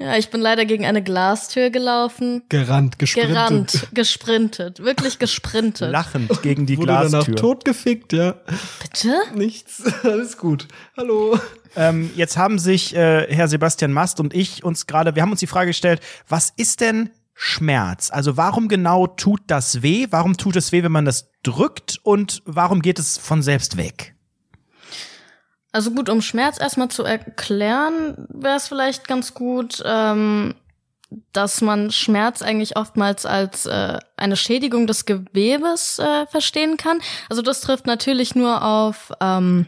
ja, ich bin leider gegen eine Glastür gelaufen. Gerannt, gesprintet. Gerannt, gesprintet, wirklich gesprintet. Lachend gegen die Wurde danach Glastür. totgefickt, ja. Bitte? Nichts, (laughs) alles gut. Hallo. Ähm, jetzt haben sich äh, Herr Sebastian Mast und ich uns gerade, wir haben uns die Frage gestellt, was ist denn Schmerz? Also warum genau tut das weh? Warum tut es weh, wenn man das drückt? Und warum geht es von selbst weg? Also gut, um Schmerz erstmal zu erklären, wäre es vielleicht ganz gut, ähm, dass man Schmerz eigentlich oftmals als äh, eine Schädigung des Gewebes äh, verstehen kann. Also das trifft natürlich nur auf ähm,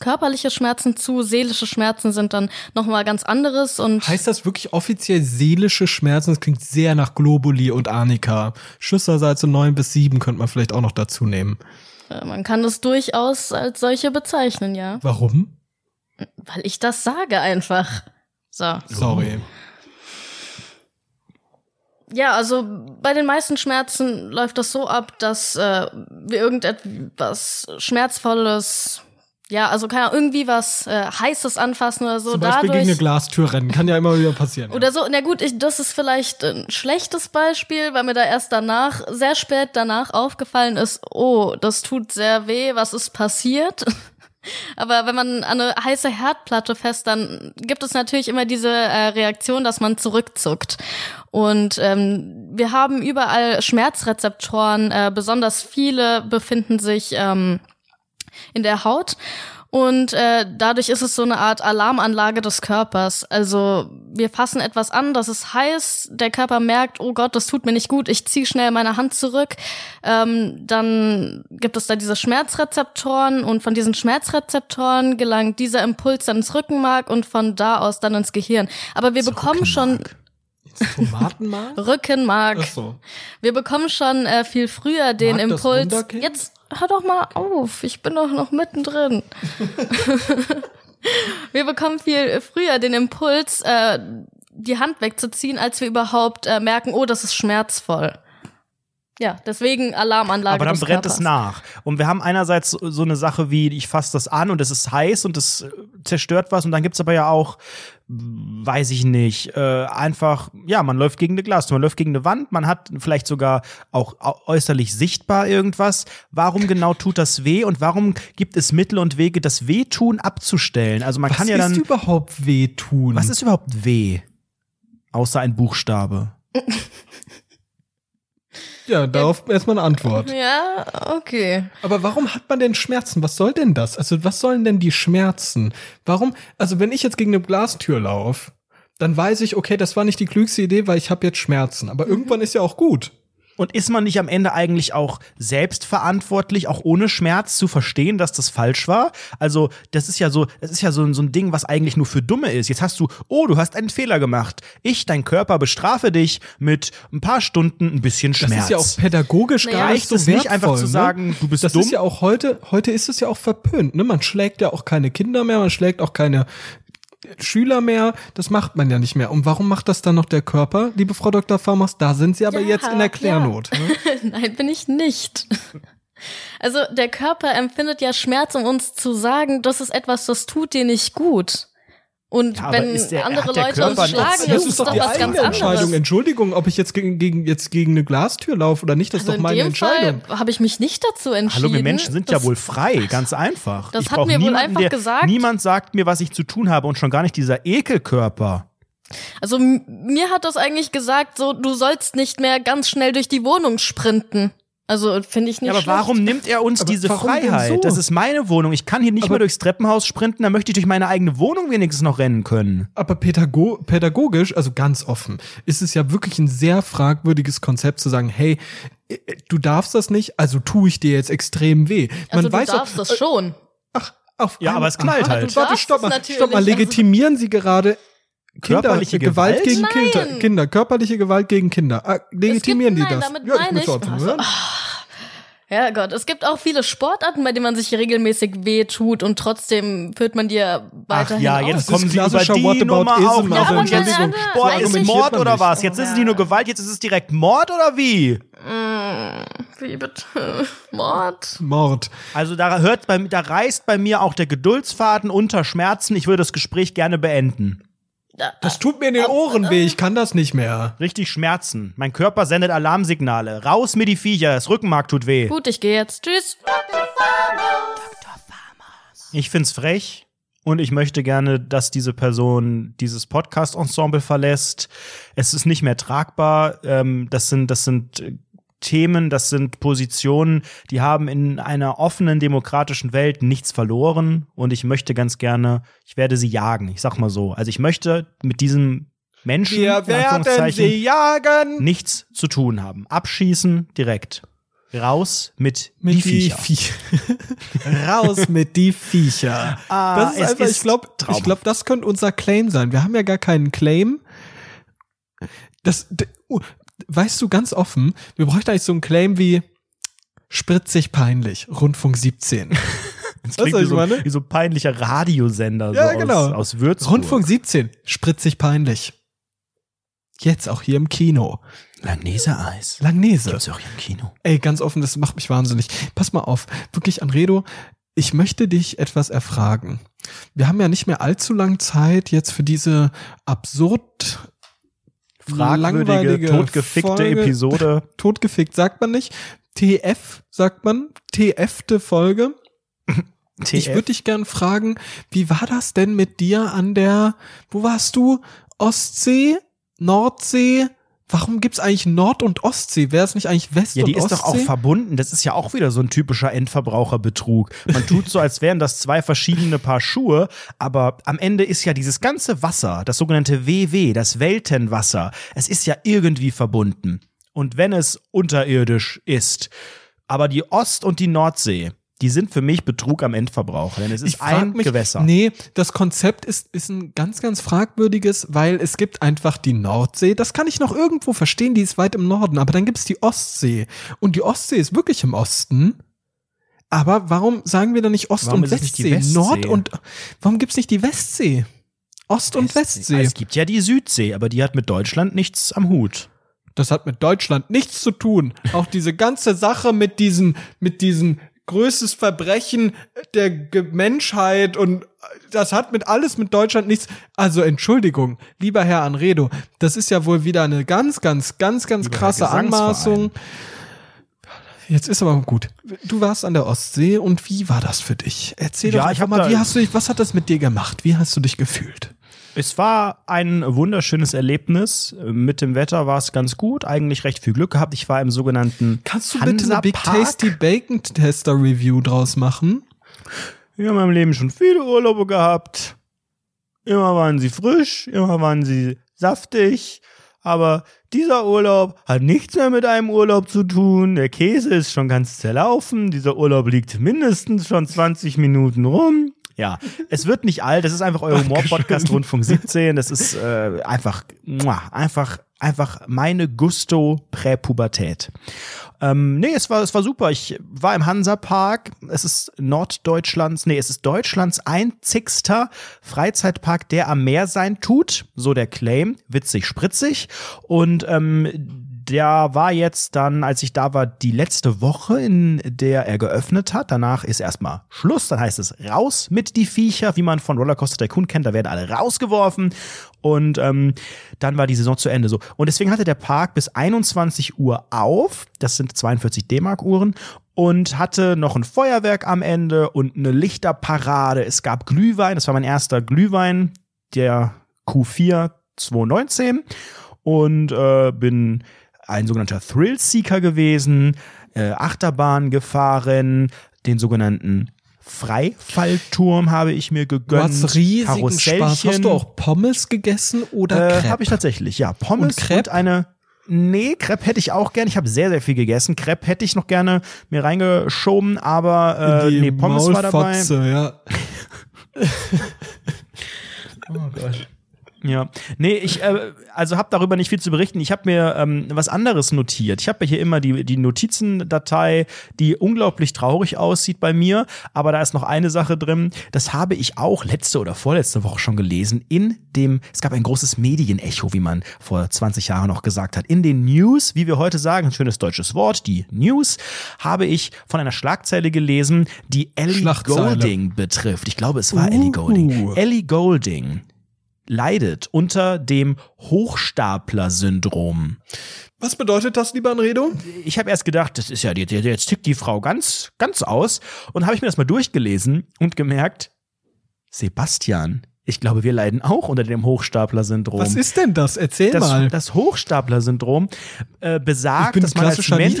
körperliche Schmerzen zu, seelische Schmerzen sind dann noch mal ganz anderes und Heißt das wirklich offiziell seelische Schmerzen? Das klingt sehr nach Globuli und Arnika. Schüsselsalze 9 bis 7 könnte man vielleicht auch noch dazu nehmen. Äh, man kann es durchaus als solche bezeichnen, ja. Warum? Weil ich das sage einfach. So. Sorry. Ja, also bei den meisten Schmerzen läuft das so ab, dass äh, wir irgendetwas Schmerzvolles, ja, also kann ja irgendwie was äh, Heißes anfassen oder so. Zum Beispiel dadurch, gegen eine Glastür rennen. Kann ja immer wieder passieren. oder so, na gut, ich, das ist vielleicht ein schlechtes Beispiel, weil mir da erst danach, sehr spät danach aufgefallen ist, oh, das tut sehr weh, was ist passiert? (laughs) Aber wenn man an eine heiße Herdplatte fest, dann gibt es natürlich immer diese äh, Reaktion, dass man zurückzuckt. Und ähm, wir haben überall Schmerzrezeptoren, äh, besonders viele befinden sich ähm, in der Haut. Und äh, dadurch ist es so eine Art Alarmanlage des Körpers. Also wir fassen etwas an, das ist heiß, der Körper merkt, oh Gott, das tut mir nicht gut, ich ziehe schnell meine Hand zurück. Ähm, dann gibt es da diese Schmerzrezeptoren und von diesen Schmerzrezeptoren gelangt dieser Impuls dann ins Rückenmark und von da aus dann ins Gehirn. Aber wir bekommen schon Tomatenmark? (laughs) Rückenmark. Ach so. Wir bekommen schon äh, viel früher den das Impuls. Jetzt hör doch mal auf, ich bin doch noch mittendrin. (laughs) wir bekommen viel früher den Impuls, äh, die Hand wegzuziehen, als wir überhaupt äh, merken, oh, das ist schmerzvoll. Ja, deswegen Alarmanlage. Aber dann brennt Körpers. es nach. Und wir haben einerseits so, so eine Sache wie, ich fasse das an und es ist heiß und es äh, zerstört was. Und dann gibt's aber ja auch, weiß ich nicht, äh, einfach, ja, man läuft gegen eine Glastür, man läuft gegen eine Wand, man hat vielleicht sogar auch äußerlich sichtbar irgendwas. Warum genau tut das weh und warum gibt es Mittel und Wege, das Wehtun abzustellen? Also man Was kann ja dann. ist überhaupt wehtun? Was ist überhaupt weh? Außer ein Buchstabe. (laughs) Ja, darauf erstmal eine Antwort. Ja, okay. Aber warum hat man denn Schmerzen? Was soll denn das? Also, was sollen denn die Schmerzen? Warum? Also, wenn ich jetzt gegen eine Glastür laufe, dann weiß ich, okay, das war nicht die klügste Idee, weil ich habe jetzt Schmerzen. Aber irgendwann ist ja auch gut. Und ist man nicht am Ende eigentlich auch selbstverantwortlich, auch ohne Schmerz zu verstehen, dass das falsch war? Also, das ist ja so, das ist ja so, so ein Ding, was eigentlich nur für Dumme ist. Jetzt hast du, oh, du hast einen Fehler gemacht. Ich, dein Körper, bestrafe dich mit ein paar Stunden ein bisschen Schmerz. Das ist ja auch pädagogisch Naja. gar nicht Reicht so wertvoll, nicht einfach zu ne? sagen, du bist das dumm? ist ja auch heute, heute ist es ja auch verpönt, ne? Man schlägt ja auch keine Kinder mehr, man schlägt auch keine Schüler mehr, das macht man ja nicht mehr. Und warum macht das dann noch der Körper, liebe Frau Dr. Farmers? Da sind Sie aber Ja, jetzt in der Klärnot. Ne? (laughs) Nein, bin ich nicht. Also der Körper empfindet ja Schmerz, um uns zu sagen, das ist etwas, das tut dir nicht gut. Und Ja, wenn ist der- andere Leute Körper uns schlagen, das Das ist doch die was ganz eigene Entscheidung. anderes. Entschuldigung, ob ich jetzt gegen, gegen, jetzt gegen eine Glastür laufe oder nicht, das Also ist doch in meine Entscheidung. Habe ich mich nicht dazu entschieden. Hallo, wir Menschen sind ja Das- wohl frei, ganz einfach. Das ich hat mir wohl einfach der, gesagt. Niemand sagt mir, was ich zu tun habe und schon gar nicht dieser Ekelkörper. Also mir hat das eigentlich gesagt, so du sollst nicht mehr ganz schnell durch die Wohnung sprinten. Also finde ich nicht Ja, aber schlecht. warum nimmt er uns Aber diese Freiheit? so? Das ist meine Wohnung. Ich kann hier nicht Aber- mehr durchs Treppenhaus sprinten, dann möchte ich durch meine eigene Wohnung wenigstens noch rennen können. Aber pädago pädagogisch, also ganz offen, ist es ja wirklich ein sehr fragwürdiges Konzept zu sagen, hey, äh, du darfst das nicht, also tue ich dir jetzt extrem weh. Man Also du weiß darfst doch, das schon. ach, auf Ja, aber es knallt halt. Du Warte, darfst stopp mal, stopp mal, also- legitimieren Sie gerade Kinder, Körperliche Gewalt, Gewalt? gegen. Kinder, Kinder, körperliche Gewalt gegen Kinder. Ah, legitimieren Es gibt- die nein, das? damit ja, meine muss ich- auch also. Ja Gott, es gibt auch viele Sportarten, bei denen man sich regelmäßig weh tut und trotzdem führt man dir Ach weiterhin ja, aus. jetzt ist kommen Sie über die Whataboutism, Nummer also aber und jetzt Entschuldigung, Sport ist Mord oder nicht. was? Jetzt ist es nicht nur Gewalt, jetzt ist es direkt Mord oder wie? Wie bitte? (laughs) Mord? Mord. Also da hört bei, da reißt bei mir auch der Geduldsfaden unter Schmerzen. Ich würde das Gespräch gerne beenden. Das tut mir in den Ohren weh, ich kann das nicht mehr. Richtig Schmerzen. Mein Körper sendet Alarmsignale. Raus mit die Viecher, das Rückenmark tut weh. Gut, ich gehe jetzt. Tschüss. Ich find's frech und ich möchte gerne, dass diese Person dieses Podcast-Ensemble verlässt. Es ist nicht mehr tragbar. Ähm, das sind, das sind äh, Themen, das sind Positionen, die haben in einer offenen demokratischen Welt nichts verloren und ich möchte ganz gerne, ich werde sie jagen. Ich sag mal so. Also ich möchte mit diesem Menschen in Anführungszeichen, jagen. nichts zu tun haben. Abschießen direkt. Raus mit, Mit die die Viecher. Viecher. (laughs) Raus mit die Viecher. Ah, das ist einfach, ich ist glaube, ich traumhaft. glaub, das könnte unser Claim sein. Wir haben ja gar keinen Claim. Das, uh, weißt du ganz offen, wir bräuchten eigentlich so einen Claim wie spritzig peinlich, Rundfunk 17. (laughs) Das klingt wie so, wie so peinlicher Radiosender Ja, so genau. aus, aus Würzburg. Rundfunk 17, spritzig peinlich. Jetzt auch hier im Kino. Langnese Eis. Langnese. Gibt's auch hier im Kino. Ey, ganz offen, das macht mich wahnsinnig. Pass mal auf, wirklich, Anredo, ich möchte dich etwas erfragen. Wir haben ja nicht mehr allzu lang Zeit jetzt für diese absurd Fragwürdige, totgefickte Folge. Episode. (laughs) Totgefickt sagt man nicht. TF sagt man. TF-te Folge. Ich TF. würde dich gern fragen, wie war das denn mit dir an der, wo warst du? Ostsee? Nordsee? Warum gibt's eigentlich Nord- und Ostsee? Wäre es nicht eigentlich West- Ja, die und ist doch auch Ostsee? verbunden. Das ist ja auch wieder so ein typischer Endverbraucherbetrug. Man tut so, als wären das zwei verschiedene Paar Schuhe, aber am Ende ist ja dieses ganze Wasser, das sogenannte WW, das Weltenwasser, es ist ja irgendwie verbunden. Und wenn es unterirdisch ist, aber die Ost- und die Nordsee, die sind für mich Betrug am Endverbraucher, denn es ist ein Gewässer. Nee, das Konzept ist, ist ein ganz, ganz fragwürdiges, weil es gibt einfach die Nordsee, das kann ich noch irgendwo verstehen, die ist weit im Norden, aber dann gibt's die Ostsee. Und die Ostsee ist wirklich im Osten. Aber warum sagen wir dann nicht Ost- Warum und Westsee? Westsee? Nord- und warum gibt's nicht die Westsee? Ost- und Westsee. Es gibt ja die Südsee, aber die hat mit Deutschland nichts am Hut. Das hat mit Deutschland nichts zu tun. Auch diese ganze Sache mit diesen, mit diesen größtes Verbrechen der Menschheit und das hat mit alles mit Deutschland nichts. Also Entschuldigung, lieber Herr Anredo, das ist ja wohl wieder eine ganz, ganz, ganz, ganz Lieber krasse Anmaßung. Jetzt ist aber gut. Du warst an der Ostsee und wie war das für dich? Erzähl Ja, doch mal, wie hast du dich, was hat das mit dir gemacht? Wie hast du dich gefühlt? Es war ein wunderschönes Erlebnis. Mit dem Wetter war es ganz gut. Eigentlich recht viel Glück gehabt. Ich war im sogenannten Kannst du bitte eine Big. Tasty Bacon Tester Review draus machen? Ich habe in meinem Leben schon viele Urlaube gehabt. Immer waren sie frisch, immer waren sie saftig. Aber dieser Urlaub hat nichts mehr mit einem Urlaub zu tun. Der Käse ist schon ganz zerlaufen. Dieser Urlaub liegt mindestens schon 20 Minuten rum. Ja, es wird nicht alt. Das ist einfach euer Humor-Podcast Rundfunk 17. Das ist äh, einfach, einfach, einfach meine Gusto Präpubertät. Ähm, nee, es war, es war super. Ich war im Hansapark. Es ist Norddeutschlands, nee, es ist Deutschlands einzigster Freizeitpark, der am Meer sein tut. So der Claim. Witzig, spritzig. Und ähm, der war jetzt dann, als ich da war, die letzte Woche, in der er geöffnet hat. Danach ist erstmal Schluss. Dann heißt es raus mit die Viecher, wie man von Rollercoaster Tycoon kennt. Da werden alle rausgeworfen. Und ähm, dann war die Saison zu Ende so. Und deswegen hatte der Park bis 21 Uhr auf. Das sind 42 D-Mark-Uhren. Und hatte noch ein Feuerwerk am Ende und eine Lichterparade. Es gab Glühwein. Das war mein erster Glühwein, der Q4 2019. Und äh, bin ein sogenannter Thrill-Seeker gewesen, äh, Achterbahn gefahren, den sogenannten Freifallturm habe ich mir gegönnt. hast riesigen Spaß. Hast du auch Pommes gegessen oder Äh, Crepe? habe ich tatsächlich, ja. Pommes Und Crepe? und eine. Nee, Crepe hätte ich auch gern. Ich habe sehr, sehr viel gegessen. Crepe hätte ich noch gerne mir reingeschoben, aber äh, Die nee, Pommes war dabei. Maulfotze, Ja. (laughs) Ja, nee, ich äh, also habe darüber nicht viel zu berichten. Ich habe mir ähm, was anderes notiert. Ich habe hier immer die die Notizendatei, die unglaublich traurig aussieht bei mir, aber da ist noch eine Sache drin. Das habe ich auch letzte oder vorletzte Woche schon gelesen in dem es gab ein großes Medienecho, wie man vor 20 Jahren noch gesagt hat. In den News, wie wir heute sagen, ein schönes deutsches Wort, die News, habe ich von einer Schlagzeile gelesen, die Ellie. Golding betrifft. Ich glaube, es war Ellie Uh. Golding. Ellie Golding leidet unter dem Hochstapler-Syndrom. Was bedeutet das, lieber Anredo? Ich habe erst gedacht, das ist ja, jetzt tickt die Frau ganz, ganz aus. Und habe ich mir das mal durchgelesen und gemerkt, Sebastian, ich glaube, wir leiden auch unter dem Hochstapler-Syndrom. Was ist denn das? Erzähl das, mal. das Hochstapler-Syndrom äh, besagt, dass man als Mensch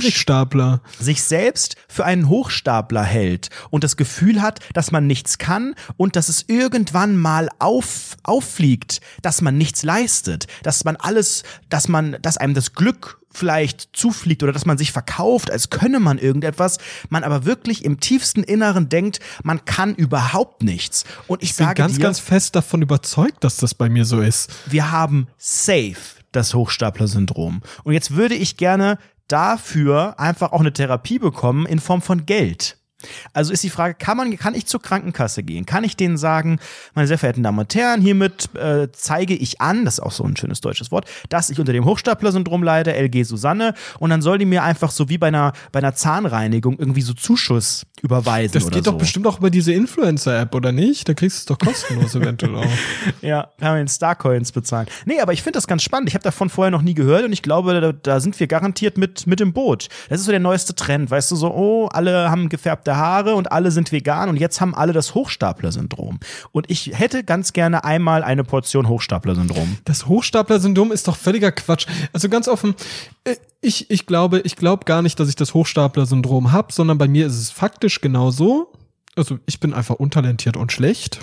sich selbst für einen Hochstapler hält und das Gefühl hat, dass man nichts kann und dass es irgendwann mal auf, auffliegt, dass man nichts leistet, dass man alles, dass man, dass einem das Glück vielleicht zufliegt oder dass man sich verkauft, als könne man irgendetwas, man aber wirklich im tiefsten Inneren denkt, man kann überhaupt nichts. Und ich, Ich bin sage ganz, dir, ganz fest davon überzeugt, dass das bei mir so ist. wir haben safe das Hochstapler-Syndrom. Und jetzt würde ich gerne dafür einfach auch eine Therapie bekommen in Form von Geld. Also ist die Frage, kann man, kann ich zur Krankenkasse gehen? Kann ich denen sagen, meine sehr verehrten Damen und Herren, hiermit äh, zeige ich an, das ist auch so ein schönes deutsches Wort, dass ich unter dem Hochstapler-Syndrom leide, LG Susanne, und dann soll die mir einfach so wie bei einer, bei einer Zahnreinigung irgendwie so Zuschuss überweisen Das geht so. doch bestimmt auch über diese Influencer-App, oder nicht? Da kriegst du es doch kostenlos eventuell auch. (laughs) Ja, kann man in Starcoins bezahlen. Nee, aber ich finde das ganz spannend. Ich habe davon vorher noch nie gehört und ich glaube, da, da sind wir garantiert mit, mit im Boot. Das ist so der neueste Trend, weißt du, so, oh, alle haben gefärbte Haare und alle sind vegan und jetzt haben alle das Hochstapler-Syndrom. Und ich hätte ganz gerne einmal eine Portion Hochstapler-Syndrom. Das Hochstapler-Syndrom ist doch völliger Quatsch. Also ganz offen, äh, ich, ich glaube, ich glaube gar nicht, dass ich das Hochstapler-Syndrom habe, sondern bei mir ist es faktisch genau so. Also ich bin einfach untalentiert und schlecht.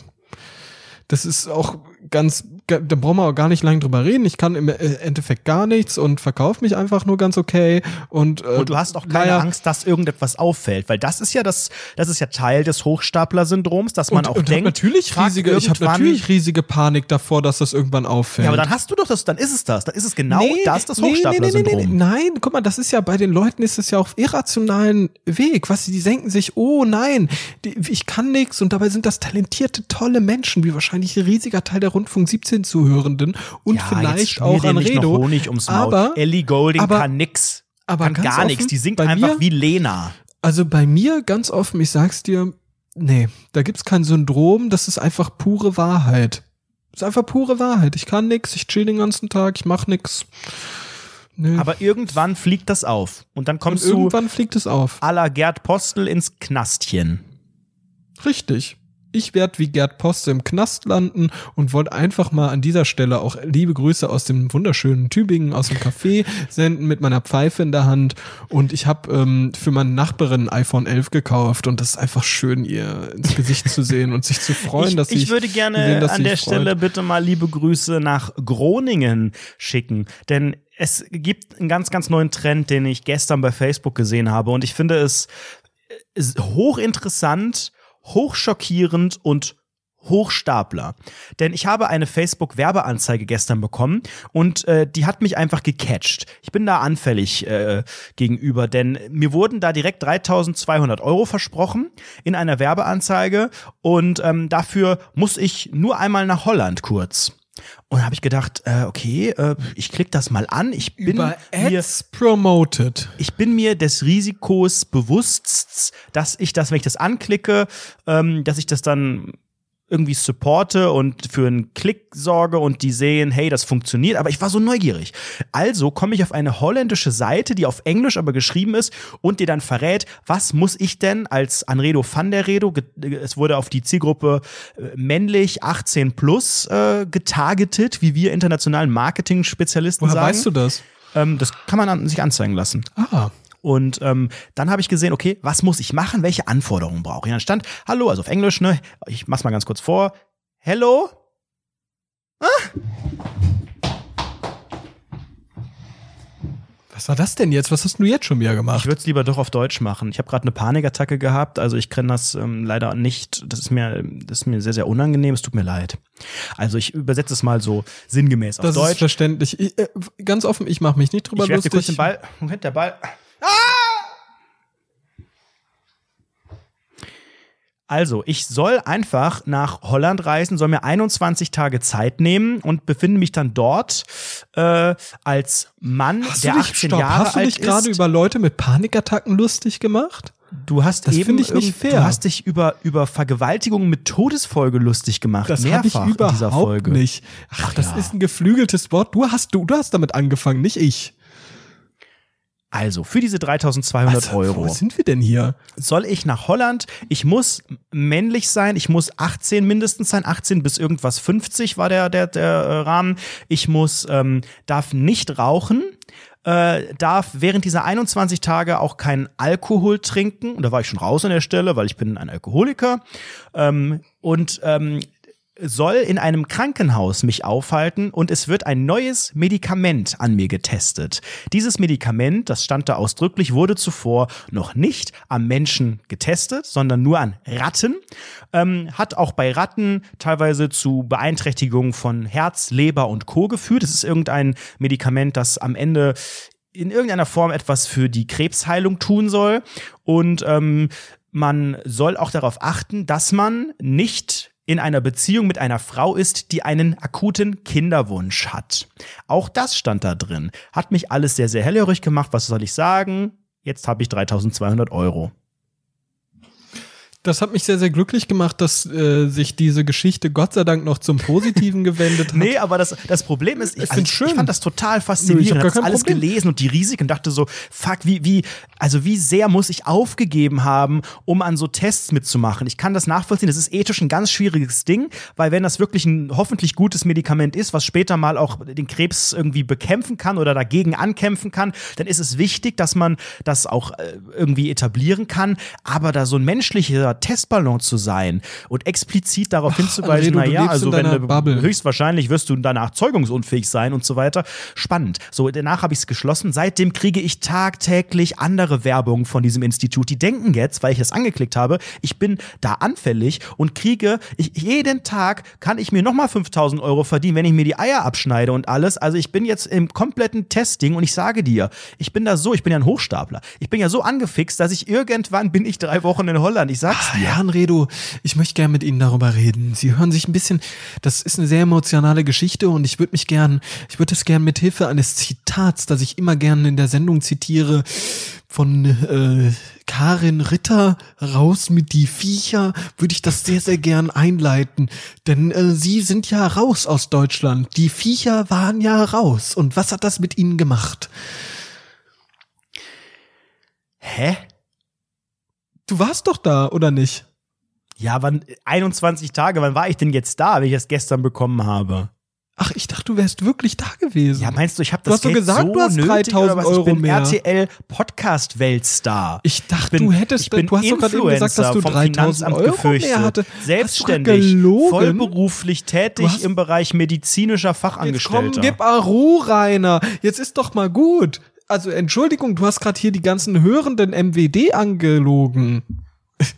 Das ist auch ganz da brauchen wir auch gar nicht lange drüber reden. Ich kann im äh, Endeffekt gar nichts und verkaufe mich einfach nur ganz okay. Und, äh, und du hast auch keine naja, Angst, dass irgendetwas auffällt, weil das ist ja das, das ist ja Teil des Hochstapler-Syndroms, dass man und, auch und denkt, natürlich riesige, ich habe natürlich riesige Panik davor, dass das irgendwann auffällt. Ja, aber dann hast du doch das, dann ist es das, dann ist es genau nee, das, das Hochstapler-Syndrom. Nee, nee, nein, guck mal, das ist ja bei den Leuten ist es ja auf irrationalen Weg, was die denken sich, oh nein, die, ich kann nichts und dabei sind das talentierte, tolle Menschen, wie wahrscheinlich ein riesiger Teil der Rundfunk 17 Zuhörenden und ja, vielleicht auch an Redo. Honig ums Maul. Aber Ellie Golding aber, kann nix, aber kann gar nichts, die singt einfach mir, wie Lena. Also bei mir ganz offen, ich sag's dir, nee, da gibt's kein Syndrom, das ist einfach pure Wahrheit. Das ist einfach pure Wahrheit. Ich kann nix, ich chill den ganzen Tag, ich mach nix. Nee. Aber irgendwann fliegt das auf. Und dann kommst und irgendwann du. Irgendwann fliegt es auf. A la Gerd Postel ins Knastchen. Richtig ich werde wie Gerd Poste im Knast landen und wollte einfach mal an dieser Stelle auch liebe Grüße aus dem wunderschönen Tübingen, aus dem Café senden mit meiner Pfeife in der Hand. Und ich habe ähm, für meine Nachbarin ein iPhone 11 gekauft und das ist einfach schön, ihr ins Gesicht zu sehen und sich zu (laughs) freuen, ich, dass ich, ich würde gerne sehen, an der Stelle bitte mal liebe Grüße nach Groningen schicken, denn es gibt einen ganz, ganz neuen Trend, den ich gestern bei Facebook gesehen habe und ich finde es hochinteressant hochschockierend und Hochstapler. Denn ich habe eine Facebook-Werbeanzeige gestern bekommen und äh, die hat mich einfach gecatcht. Ich bin da anfällig äh, gegenüber, denn mir wurden da direkt 3200 Euro versprochen in einer Werbeanzeige und ähm, dafür muss ich nur einmal nach Holland kurz. Und habe ich gedacht, äh, okay, äh, ich klicke das mal an. Ich bin Über Ads mir, promoted. Ich bin mir des Risikos bewusst, dass ich das, wenn ich das anklicke, ähm, dass ich das dann irgendwie supporte und für einen Klick sorge und die sehen, hey, das funktioniert, aber ich war so neugierig. Also komme ich auf eine holländische Seite, die auf Englisch aber geschrieben ist und dir dann verrät, was muss ich denn als Anredo van der Redo, es wurde auf die Zielgruppe äh, männlich 18 plus äh, getargetet, wie wir internationalen Marketing-Spezialisten sagen. Woher weißt du das? Ähm, das kann man an, sich anzeigen lassen. Ah. Und ähm, dann habe ich gesehen, okay, was muss ich machen? Welche Anforderungen brauche ich? dann stand, hallo, also auf Englisch, ne? Ich mach's mal ganz kurz vor. Hello? Ah? Was war das denn jetzt? Was hast du jetzt schon wieder gemacht? Ich würde es lieber doch auf Deutsch machen. Ich habe gerade eine Panikattacke gehabt, also ich kenne das ähm, leider nicht. Das ist mir, das ist mir sehr, sehr unangenehm. Es tut mir leid. Also ich übersetze es mal so sinngemäß auf das Deutsch. Das ist verständlich. Ich, äh, ganz offen, ich mache mich nicht drüber ich lustig. Dir kurz den Ball. Moment, der Ball. Also, ich soll einfach nach Holland reisen, soll mir 21 Tage Zeit nehmen und befinde mich dann dort äh, als Mann, hast der 18 stopp, Jahre alt ist. Hast du dich gerade über Leute mit Panikattacken lustig gemacht? Du hast das eben ich nicht fair. Du hast dich über über Vergewaltigungen mit Todesfolge lustig gemacht. Das habe ich überhaupt nicht. Ach, Ach das ja. ist ein geflügeltes Wort. Du hast du du hast damit angefangen, nicht ich. Also, für diese 3200 also, Euro. Wo sind wir denn hier? Soll ich nach Holland? Ich muss männlich sein. Ich muss 18 mindestens sein. 18 bis irgendwas 50 war der, der, der äh, Rahmen. Ich muss, ähm, darf nicht rauchen. Äh, darf während dieser 21 Tage auch keinen Alkohol trinken. Und da war ich schon raus an der Stelle, weil ich bin ein Alkoholiker. Ähm, und ähm, soll in einem Krankenhaus mich aufhalten und es wird ein neues Medikament an mir getestet. Dieses Medikament, das stand da ausdrücklich, wurde zuvor noch nicht am Menschen getestet, sondern nur an Ratten. Ähm, hat auch bei Ratten teilweise zu Beeinträchtigungen von Herz, Leber und Co. geführt. Es ist irgendein Medikament, das am Ende in irgendeiner Form etwas für die Krebsheilung tun soll. Und ähm, man soll auch darauf achten, dass man nicht in einer Beziehung mit einer Frau ist, die einen akuten Kinderwunsch hat. Auch das stand da drin. Hat mich alles sehr, sehr hellhörig gemacht. Was soll ich sagen? Jetzt habe ich 3200 Euro. Das hat mich sehr, sehr glücklich gemacht, dass äh, sich diese Geschichte Gott sei Dank noch zum Positiven (laughs) gewendet hat. Nee, aber das, das Problem ist, ich, also, schön. ich fand das total faszinierend. ich habe das alles Problem. gelesen und die Risiken dachte so, fuck, wie, wie, also wie sehr muss ich aufgegeben haben, um an so Tests mitzumachen? Ich kann das nachvollziehen. Das ist ethisch ein ganz schwieriges Ding, weil wenn das wirklich ein hoffentlich gutes Medikament ist, was später mal auch den Krebs irgendwie bekämpfen kann oder dagegen ankämpfen kann, dann ist es wichtig, dass man das auch äh, irgendwie etablieren kann. Aber da so ein menschlicher dieser Testballon zu sein und explizit darauf Ach, hinzuweisen, naja, also wenn du höchstwahrscheinlich wirst du danach zeugungsunfähig sein und so weiter. Spannend. So, danach habe ich es geschlossen. Seitdem kriege ich tagtäglich andere Werbung von diesem Institut. Die denken jetzt, weil ich es angeklickt habe, ich bin da anfällig und kriege, ich, jeden Tag kann ich mir nochmal 5000 Euro verdienen, wenn ich mir die Eier abschneide und alles. Also ich bin jetzt im kompletten Testing und ich sage dir, ich bin da so, ich bin ja ein Hochstapler. Ich bin ja so angefixt, dass ich irgendwann bin ich drei Wochen in Holland. Ich sag's ah, dir. Herrn Redo, ich möchte gerne mit Ihnen darüber reden. Sie hören sich ein bisschen, das ist eine sehr emotionale Geschichte und ich würde mich gern, ich würde es gern mit Hilfe eines Zitats, das ich immer gerne in der Sendung zitiere, von äh, Karin Ritter raus mit die Viecher, würde ich das sehr, sehr gern einleiten. Denn äh, sie sind ja raus aus Deutschland. Die Viecher waren ja raus. Und was hat das mit ihnen gemacht? Hä? Du warst doch da, oder nicht? Ja, wann 21 Tage, wann war ich denn jetzt da, wenn ich das gestern bekommen habe? Ach, ich dachte, du wärst wirklich da gewesen. Ja, meinst du, ich habe das du hast Geld gesagt, so du hast 3000 Euro ich bin mehr. RTL Podcast Weltstar. Ich dachte, bin, du hättest, ich bin du hast doch gerade gesagt, dass du 3000 Euro gefürchtet. mehr hatte. Selbstständig, vollberuflich tätig im Bereich medizinischer Fachangestellter. Jetzt komm, gib Aru, Rainer. Jetzt ist doch mal gut also Entschuldigung, du hast gerade hier die ganzen hörenden MWD angelogen.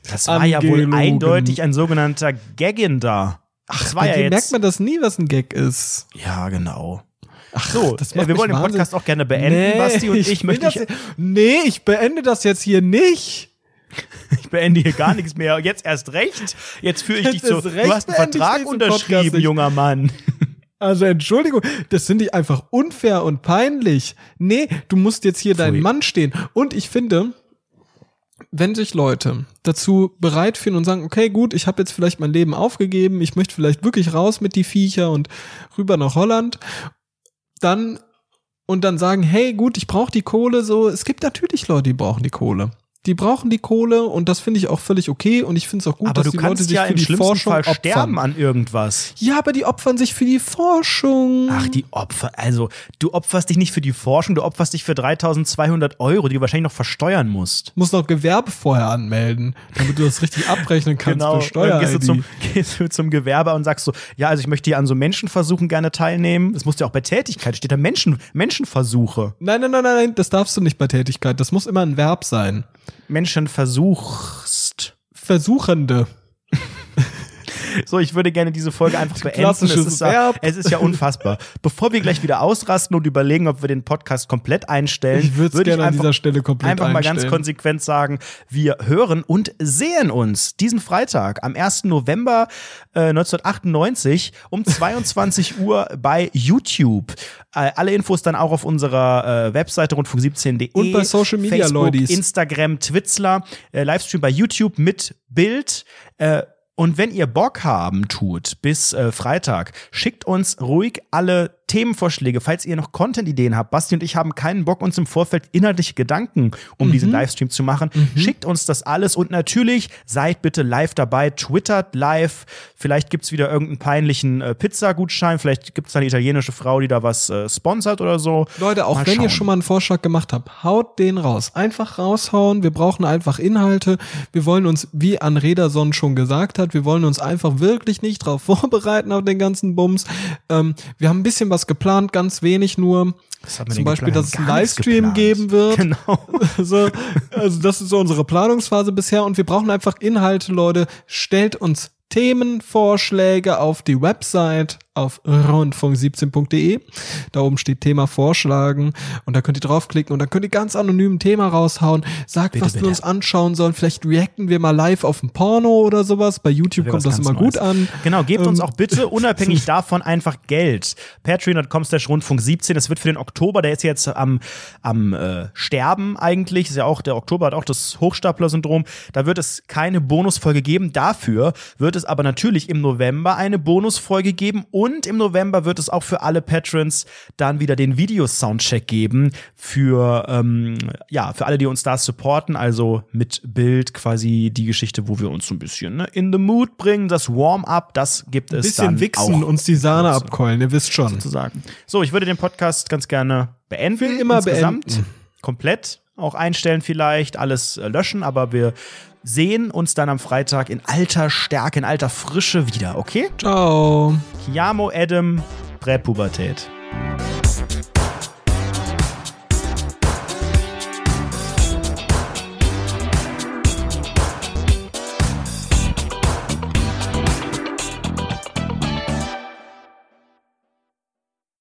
Das war ja wohl eindeutig ein sogenannter Gaggin da. Ach, das war ja jetzt merkt man das nie, was ein Gag ist. Ja, genau. Ach so, das äh, wir wollen den Podcast auch gerne beenden, nee, Basti und ich, ich möchte. Ich, nee, ich beende das jetzt hier nicht. (laughs) Ich beende hier gar nichts mehr. Jetzt erst recht. Jetzt führe ich dich zu. Du hast einen Vertrag unterschrieben, junger Mann. Also Entschuldigung, das finde ich einfach unfair und peinlich. Nee, du musst jetzt hier deinen Mann stehen. Und ich finde, wenn sich Leute dazu bereit fühlen und sagen, okay, gut, ich habe jetzt vielleicht mein Leben aufgegeben, ich möchte vielleicht wirklich raus mit die Viecher und rüber nach Holland, dann und dann sagen, hey, gut, ich brauche die Kohle, so, es gibt natürlich Leute, die brauchen die Kohle die brauchen die Kohle und das finde ich auch völlig okay und ich finde es auch gut, aber dass die Leute sich ja für die Forschung Fall opfern. sterben an irgendwas. Ja, aber die opfern sich für die Forschung. Ach, die Opfer, also du opferst dich nicht für die Forschung, du opferst dich für 3200 Euro, die du wahrscheinlich noch versteuern musst. Musst noch Gewerbe vorher anmelden, damit du das richtig (laughs) abrechnen kannst genau. für Steuer. Gehst du, zum, (laughs) gehst du zum Gewerbe und sagst so, ja, also ich möchte hier an so Menschenversuchen gerne teilnehmen. Das muss ja auch bei Tätigkeit, steht da Menschen, Menschenversuche. Nein, nein, nein, nein, das darfst du nicht bei Tätigkeit. Das muss immer ein Verb sein. Menschen versuchst. Versuchende. So, ich würde gerne diese Folge einfach beenden. Es ist, ja, es ist ja unfassbar. Bevor wir gleich wieder ausrasten und überlegen, ob wir den Podcast komplett einstellen, ich würde würd gerne an dieser Stelle komplett einfach einstellen. mal ganz konsequent sagen, wir hören und sehen uns diesen Freitag am 1. November äh, 1998 um (laughs) 22 Uhr bei YouTube. Äh, alle Infos dann auch auf unserer äh, Webseite rundfunk17.de und bei Social Media Facebook, Leute. Instagram, Twitzler, äh, Livestream bei YouTube mit Bild. Äh, und wenn ihr Bock haben tut bis äh, Freitag, schickt uns ruhig alle Themenvorschläge, falls ihr noch Content-Ideen habt. Basti und ich haben keinen Bock, uns im Vorfeld inhaltliche Gedanken um mhm. diesen Livestream zu machen. Mhm. Schickt uns das alles und natürlich seid bitte live dabei, twittert live. Vielleicht gibt's wieder irgendeinen peinlichen äh, Pizzagutschein, vielleicht gibt's eine italienische Frau, die da was äh, sponsert oder so. Leute, auch mal wenn schauen. ihr schon mal einen Vorschlag gemacht habt, haut den raus. Einfach raushauen. Wir brauchen einfach Inhalte. Wir wollen uns, wie Anrederson schon gesagt hat, wir wollen uns einfach wirklich nicht drauf (laughs) vorbereiten auf den ganzen Bums. Ähm, wir haben ein bisschen was was geplant, ganz wenig nur. Zum Beispiel, geplant? dass es einen Livestream geben wird. Genau. (laughs) so, also das ist so unsere Planungsphase bisher und wir brauchen einfach Inhalte, Leute. Stellt uns Themenvorschläge auf die Website auf rundfunk17.de. Da oben steht Thema Vorschlagen und da könnt ihr draufklicken und dann könnt ihr ganz anonym ein Thema raushauen. Sagt, bitte, was bitte. wir uns anschauen sollen. Vielleicht reacten wir mal live auf ein Porno oder sowas. Bei YouTube kommt das immer Neues. gut an. Genau, gebt ähm, uns auch bitte (laughs) unabhängig davon einfach Geld. Patreon.com slash Rundfunk 17. Das wird für den Oktober, der ist jetzt am, am äh, Sterben eigentlich. Ist ja auch, der Oktober hat auch das Hochstapler-Syndrom. Da wird es keine Bonusfolge geben. Dafür wird es aber natürlich im November eine Bonusfolge geben und und im November wird es auch für alle Patrons dann wieder den Video-Soundcheck geben für, ähm, ja, für alle, die uns da supporten. Also mit Bild quasi die Geschichte, wo wir uns so ein bisschen ne, in the mood bringen. Das Warm-up, das gibt es bisschen dann wichsen, auch. uns die Sahne abkeulen, ihr wisst schon. Sozusagen. So, ich würde den Podcast ganz gerne beenden. Will immer insgesamt. beenden. Komplett. Auch einstellen vielleicht, alles äh, löschen, aber wir sehen uns dann am Freitag in alter Stärke, in alter Frische wieder, okay? Ciao. Chiamo Adam, Präpubertät.